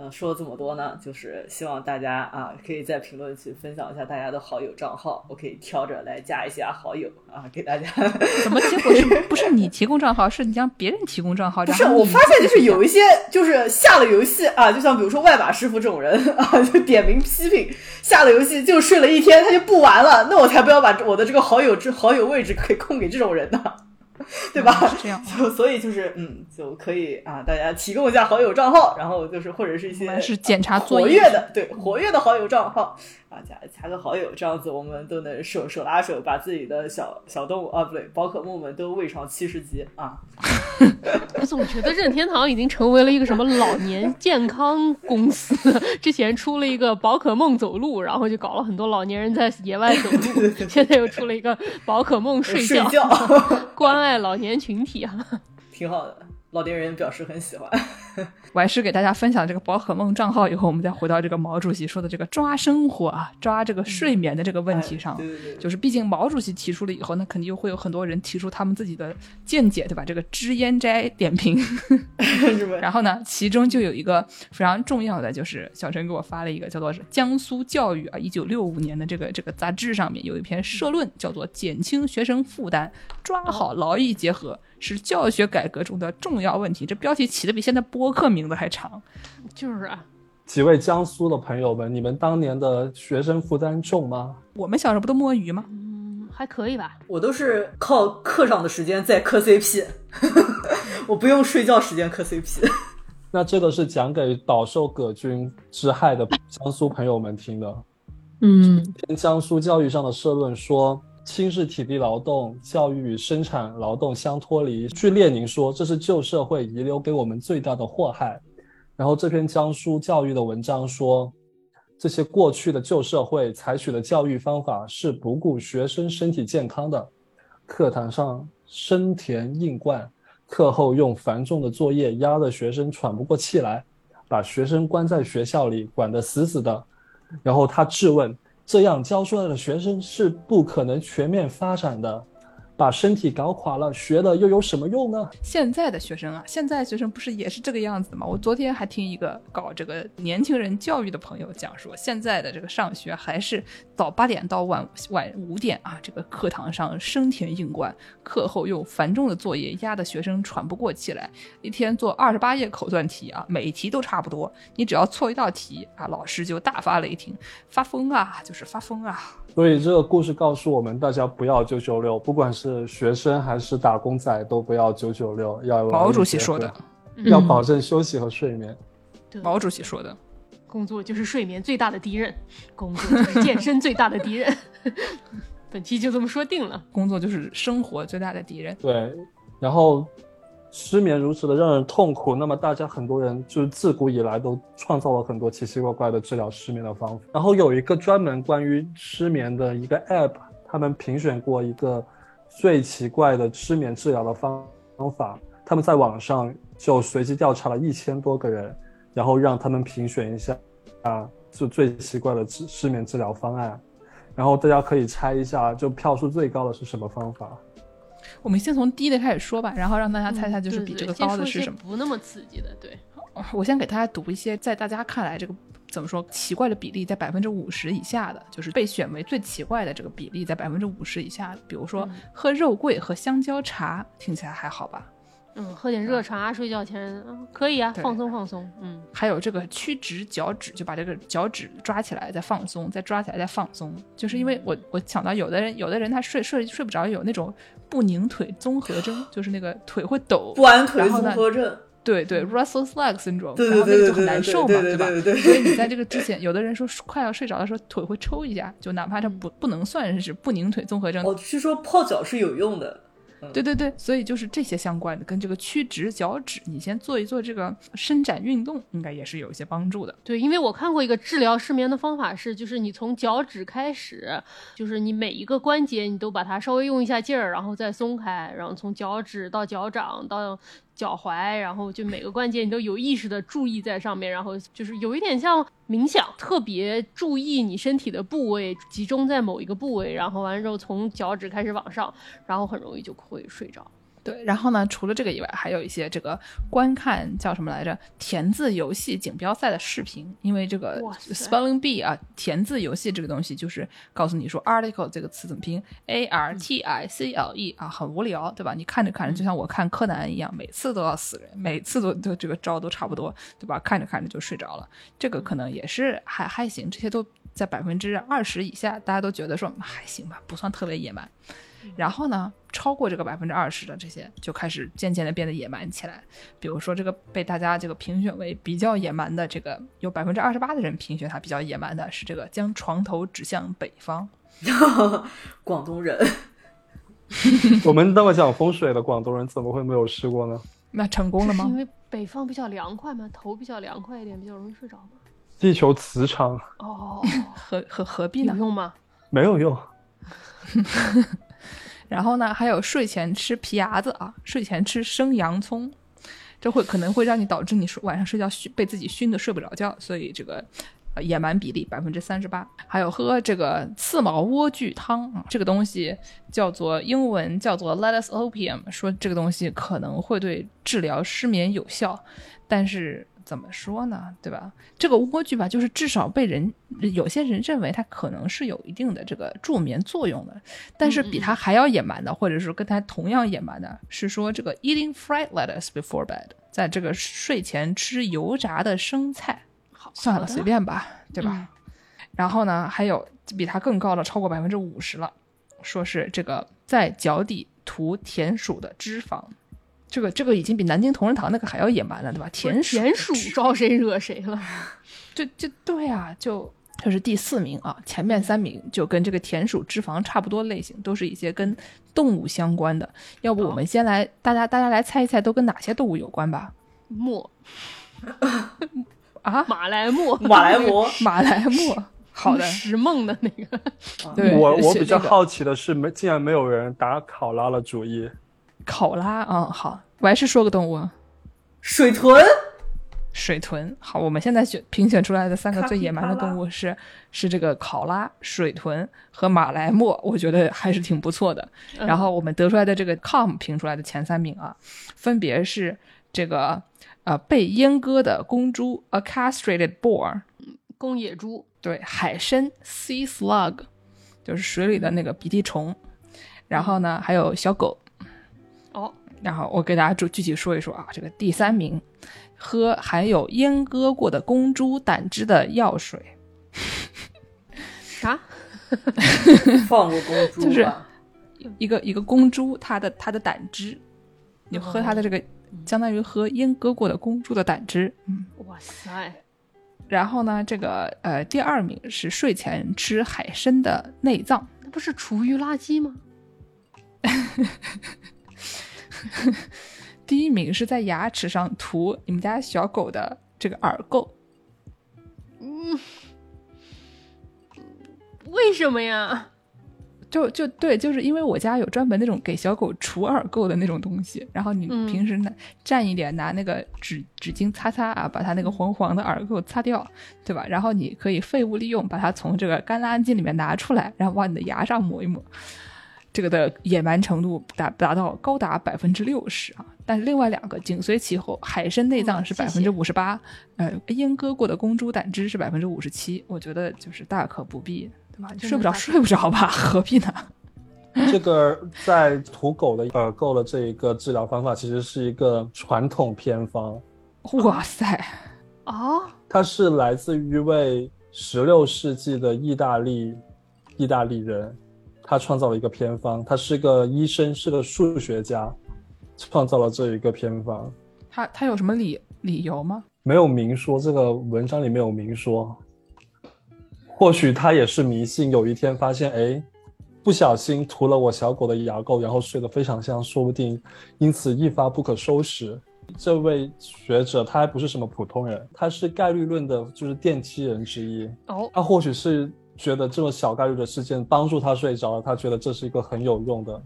嗯、说了这么多呢，就是希望大家啊可以在评论区分享一下大家的好友账号，我可以挑着来加一下好友啊，给大家。怎么结果是不是你提供账号，是你让别人提供账号？不是，我发现就是有一些就是下了游戏啊，就像比如说外码师傅这种人啊，就点名批评下了游戏就睡了一天，他就不玩了，那我才不要把我的这个好友这好友位置给空给这种人呢，[LAUGHS] 对吧？是这样所以就是嗯，就可以啊，大家提供一下好友账号，然后就是或者是一些是检查作活跃的，对活跃的好友账号啊，加加个好友，这样子我们都能手手拉手把自己的小小动物啊，不对，宝可梦们都喂上七十级啊。[LAUGHS] 我总觉得任天堂已经成为了一个什么老年健康公司。之前出了一个宝可梦走路，然后就搞了很多老年人在野外走路。[LAUGHS] 现在又出了一个宝可梦睡睡觉，觉关爱老年群体啊。挺好的，老年人表示很喜欢。[LAUGHS] 我还是给大家分享这个宝可梦账号以后，我们再回到这个毛主席说的这个抓生活啊，抓这个睡眠的这个问题上。哎对对对，就是毕竟毛主席提出了以后，那肯定又会有很多人提出他们自己的见解，对吧？这个知烟斋点评。[LAUGHS] 然后呢，其中就有一个非常重要的，就是小陈给我发了一个叫做《江苏教育》啊，一九六五年的这个这个杂志上面有一篇社论，叫做《减轻学生负担，抓好劳逸结合是教学改革中的重要问题》。这标题起的比现在播客名字还长。就是啊，几位江苏的朋友们，你们当年的学生负担重吗？我们小时候不都摸鱼吗？嗯，还可以吧。我都是靠课上的时间在磕 CP，[LAUGHS] 我不用睡觉时间磕 CP。那这个是讲给饱受葛军之害的江苏朋友们听的。嗯，篇江苏教育上的社论说，轻视体力劳动，教育与生产劳动相脱离。据列宁说，这是旧社会遗留给我们最大的祸害。然后这篇江苏教育的文章说，这些过去的旧社会采取的教育方法是不顾学生身体健康的，课堂上生填硬灌，课后用繁重的作业压得学生喘不过气来，把学生关在学校里，管得死死的。然后他质问：这样教出来的学生是不可能全面发展的。把身体搞垮了，学了又有什么用呢？现在的学生啊，现在学生不是也是这个样子的吗？我昨天还听一个搞这个年轻人教育的朋友讲说，现在的这个上学还是早八点到晚晚五点啊，这个课堂上生填硬灌，课后又繁重的作业压得学生喘不过气来，一天做二十八页口算题啊，每一题都差不多，你只要错一道题啊，老师就大发雷霆，发疯啊，就是发疯啊。所以这个故事告诉我们，大家不要九九六，不管是学生还是打工仔，都不要九九六，要毛主席说的，要保证休息和睡眠。毛主席说的，工作就是睡眠最大的敌人，工作就是健身最大的敌人。[LAUGHS] 本期就这么说定了，工作就是生活最大的敌人。对，然后。失眠如此的让人痛苦，那么大家很多人就是自古以来都创造了很多奇奇怪怪的治疗失眠的方法。然后有一个专门关于失眠的一个 app，他们评选过一个最奇怪的失眠治疗的方方法。他们在网上就随机调查了一千多个人，然后让他们评选一下啊，就最奇怪的治失眠治疗方案。然后大家可以猜一下，就票数最高的是什么方法？我们先从低的开始说吧，然后让大家猜猜，就是比这个高的是什么？不那么刺激的，对。我先给大家读一些，在大家看来这个怎么说奇怪的比例在百分之五十以下的，就是被选为最奇怪的这个比例在百分之五十以下的。比如说喝肉桂和香蕉茶，听起来还好吧？嗯，喝点热茶，睡觉前可以啊，放松放松。嗯，还有这个屈直脚趾，就把这个脚趾抓起来再放松，再抓起来再放松。就是因为我我想到有的人有的人他睡睡睡不着，有那种不拧腿综合征，[GASPS] 就是那个腿会抖，不安腿综合症。对对，Russell's leg syndrome，然后那个就很难受嘛，对吧？所以你在这个之前，有的人说快要睡着的时候腿会抽一下，就哪怕它不不能算是不拧腿综合征。哦，据说泡脚是有用的。对对对，所以就是这些相关的，跟这个屈直脚趾，你先做一做这个伸展运动，应该也是有一些帮助的。对，因为我看过一个治疗失眠的方法是，就是你从脚趾开始，就是你每一个关节你都把它稍微用一下劲儿，然后再松开，然后从脚趾到脚掌到。脚踝，然后就每个关节你都有意识的注意在上面，然后就是有一点像冥想，特别注意你身体的部位，集中在某一个部位，然后完了之后从脚趾开始往上，然后很容易就会睡着。对，然后呢，除了这个以外，还有一些这个观看叫什么来着？填字游戏锦标赛的视频，因为这个 spelling bee 啊，填字游戏这个东西就是告诉你说 article 这个词怎么拼，a r t i c l e 啊，很无聊，对吧？你看着看着就像我看柯南一样，每次都要死人，每次都都这个招都差不多，对吧？看着看着就睡着了，这个可能也是还还行，这些都在百分之二十以下，大家都觉得说还行吧，不算特别野蛮。然后呢，超过这个百分之二十的这些就开始渐渐的变得野蛮起来。比如说，这个被大家这个评选为比较野蛮的，这个有百分之二十八的人评选他比较野蛮的是这个将床头指向北方。[LAUGHS] 广东人，[LAUGHS] 我们那么讲风水的广东人怎么会没有试过呢？那成功了吗？因为北方比较凉快嘛，头比较凉快一点，比较容易睡着嘛。地球磁场哦，何何何必呢？有用吗？没有用。然后呢，还有睡前吃皮牙子啊，睡前吃生洋葱，这会可能会让你导致你睡晚上睡觉熏被自己熏的睡不着觉，所以这个野蛮比例百分之三十八。还有喝这个刺毛莴苣汤啊，这个东西叫做英文叫做 lettuce opium，说这个东西可能会对治疗失眠有效，但是。怎么说呢？对吧？这个莴苣吧，就是至少被人有些人认为它可能是有一定的这个助眠作用的。但是比它还要野蛮的，或者是跟它同样野蛮的，是说这个 eating fried lettuce before bed，在这个睡前吃油炸的生菜。好，算了，随便吧，对吧？然后呢，还有比它更高的，超过百分之五十了，说是这个在脚底涂田鼠的脂肪。这个这个已经比南京同仁堂那个还要野蛮了，对吧？田鼠田鼠 [LAUGHS] 招谁惹谁了？[LAUGHS] 就就对啊，就这是第四名啊，前面三名就跟这个田鼠脂肪差不多类型，都是一些跟动物相关的。要不我们先来，大家大家来猜一猜，都跟哪些动物有关吧？墨 [LAUGHS] 啊，马来貘，马来貘，马来貘。好的，石梦的那个。对，我我比较好奇的是，没竟然没有人打考拉了主意。考拉，嗯，好，我还是说个动物，水豚，水豚。好，我们现在选评选出来的三个最野蛮的动物是是这个考拉、水豚和马来貘，我觉得还是挺不错的。嗯然后我们得出来的这个 com 评出来的前三名啊，分别是这个呃被阉割的公猪 a castrated boar，公野猪，对，海参 sea slug，就是水里的那个鼻涕虫。然后呢，还有小狗。哦，然后我给大家具具体说一说啊，这个第三名，喝含有阉割过的公猪胆汁的药水。啥？放过公猪，就是一个一个公猪，它的它的胆汁，你喝它的这个，相当于喝阉割过的公猪的胆汁。嗯，哇塞，然后呢，这个呃第二名是睡前吃海参的内脏，那不是厨余垃圾吗？[LAUGHS] [LAUGHS] 第一名是在牙齿上涂你们家小狗的这个耳垢。嗯为什么呀？就就对，就是因为我家有专门那种给小狗除耳垢的那种东西，然后你嗯平时拿蘸一点，拿那个纸纸巾擦擦啊，把它那个黄黄的耳垢擦掉，对吧？然后你可以废物利用，把它从这个干垃圾里面拿出来，然后往你的牙上抹一抹。这个的野蛮程度达达到高达百分之六十啊！但是另外两个紧随其后，海参内脏是百分之五十八，呃，阉割过的公猪胆汁是百分之五十七。我觉得就是大可不必，对吧？你睡不着睡不着吧，[LAUGHS] 何必呢？这个在土狗的耳垢的这一个治疗方法，其实是一个传统偏方，哇塞，哦，它是来自于一位十六世纪的意大利意大利人，他创造了一个偏方，他是个医生，是个数学家，创造了这一个偏方，他他有什么理理由吗？没有明说，这个文章里没有明说，或许他也是迷信，有一天发现，哎，不小心涂了我小狗的牙垢，然后睡得非常香，说不定因此一发不可收拾。这位学者他还不是什么普通人，他是概率论的，就是奠基人之一。哦，他或许是觉得这种小概率的事件帮助他睡着了，他觉得这是一个很有用的，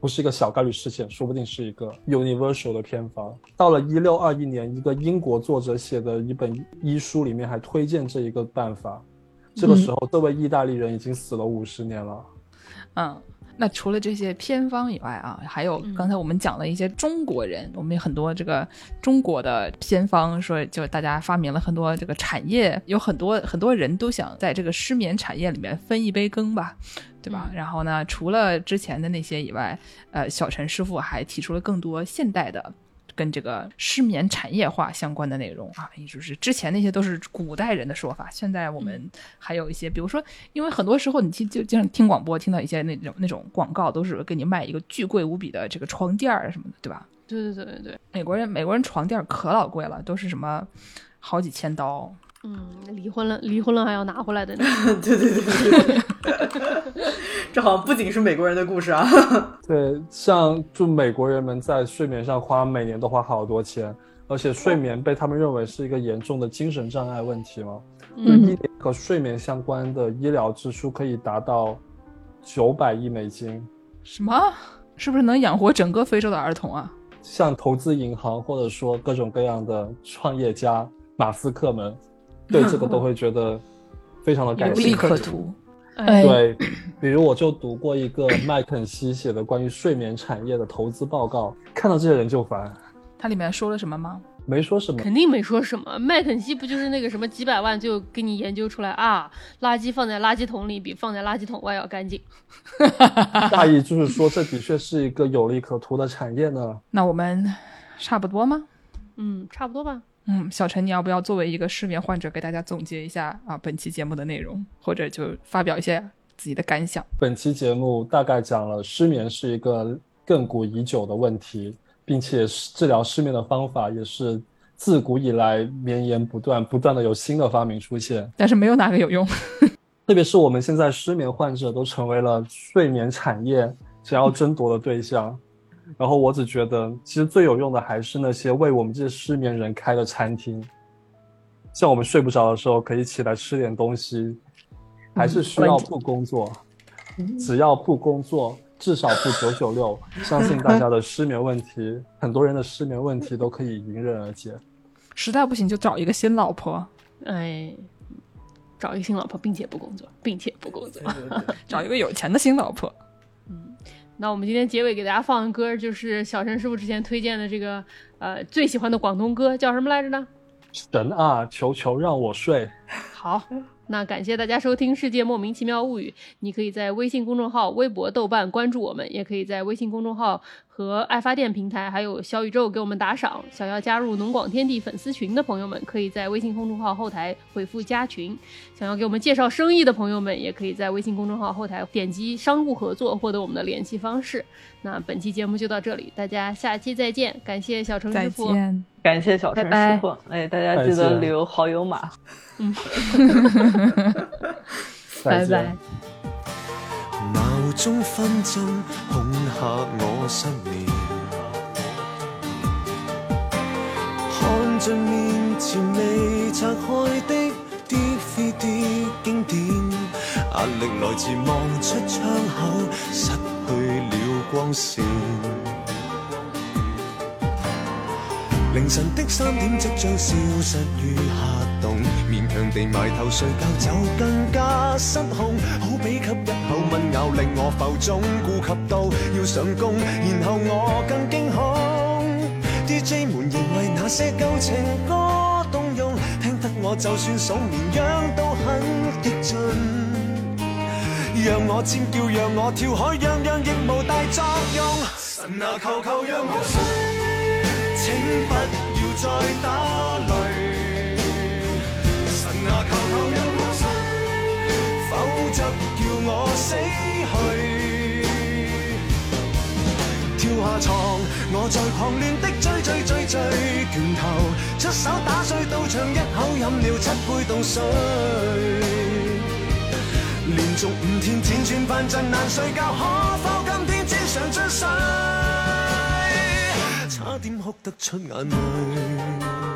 不是一个小概率事件，说不定是一个 universal 的偏方。到了一六二一年，一个英国作者写的一本医书里面还推荐这一个办法。这个时候，这位意大利人已经死了五十年了。嗯，那除了这些偏方以外啊，还有嗯刚才我们讲了一些中国人，我们有很多这个中国的偏方，说就大家发明了很多这个产业，有很多很多人都想在这个失眠产业里面分一杯羹吧，对吧？然后呢，除了之前的那些以外，呃，小陈师傅还提出了更多现代的。跟这个失眠产业化相关的内容啊，也就是之前那些都是古代人的说法，现在我们还有一些，比如说，因为很多时候你听就经常听广播，听到一些那种那种广告，都是给你卖一个巨贵无比的这个床垫儿什么的，对吧？对对对对对，美国人美国人床垫儿可老贵了，都是什么好几千刀。嗯，离婚了，离婚了还要拿回来的呢。[LAUGHS] 对对对对对，[LAUGHS] 这好像不仅是美国人的故事啊。[LAUGHS] 对，像就美国人们在睡眠上花每年都花好多钱，而且睡眠被他们认为是一个严重的精神障碍问题嘛。嗯一年和睡眠相关的医疗支出可以达到九百亿美金。什么？是不是能养活整个非洲的儿童啊？像投资银行或者说各种各样的创业家马斯克们，对这个 [LAUGHS] 都会觉得非常的感有利兴趣。可图。哎，对，比如我就读过一个麦肯锡写的关于睡眠产业的投资报告，看到这些人就烦，它里面说了什么吗？没说什么。肯定没说什么。麦肯锡不就是那个什么几百万就给你研究出来啊？垃圾放在垃圾桶里比放在垃圾桶外要干净。[LAUGHS] 大意就是说，这的确是一个有利可图的产业呢。[LAUGHS] 那我们差不多吗？嗯，差不多吧。嗯，小陈，你要不要作为一个失眠患者，给大家总结一下啊本期节目的内容，或者就发表一些自己的感想？本期节目大概讲了失眠是一个亘古已久的问题，并且治疗失眠的方法也是自古以来绵延不断，不断的有新的发明出现。但是没有哪个有用。[LAUGHS] 特别是我们现在失眠患者都成为了睡眠产业想要争夺的对象。然后我只觉得，其实最有用的还是那些为我们这些失眠人开的餐厅，像我们睡不着的时候，可以起来吃点东西，还是需要不工作，[LAUGHS] 只要不工作，至少不九九六，相信大家的失眠问题，很多人的失眠问题都可以迎刃而解。实在不行就找一个新老婆，哎，找一个新老婆，并且不工作，并且不工作。[LAUGHS] 找一个有钱的新老婆。那我们今天结尾给大家放的歌，就是小陈师傅之前推荐的这个呃最喜欢的广东歌，叫什么来着呢？神啊，求求让我睡。好，那感谢大家收听《世界莫名其妙物语》。你可以在微信公众号、微博、豆瓣关注我们，也可以在微信公众号和爱发电平台还有小宇宙给我们打赏。想要加入农广天地粉丝群的朋友们，可以在微信公众号后台回复“加群”。想要给我们介绍生意的朋友们，也可以在微信公众号后台点击“商务合作”获得我们的联系方式。那本期节目就到这里，大家下期再见。感谢小程师傅。见。感谢小陈拜拜师傅，哎，大家记得留好友码。[LAUGHS] [LAUGHS] 再见拜拜。闹鐘分針恐嚇我失眠，看盡面前未拆開的 DVD 經典，壓力來自望出窗口失去了光線。凌晨的三點即將消失於黑洞，强地埋头睡觉就更加失控，好比吸一口蚊咬令我浮肿，顾及到要上工，然后我更惊恐。DJ 們認為那些旧情歌动容，听得我就算数绵羊都很激进。让我尖叫，让我跳海，样样亦无大作用。神啊，求求让我睡。请不要再打雷，则，叫我死去。跳下床，我在狂亂的追追追追，拳頭出手打碎到場，一口飲了七杯凍水。連續五天輾轉反震難睡覺，可否今天只想進睡？差點哭得出眼淚。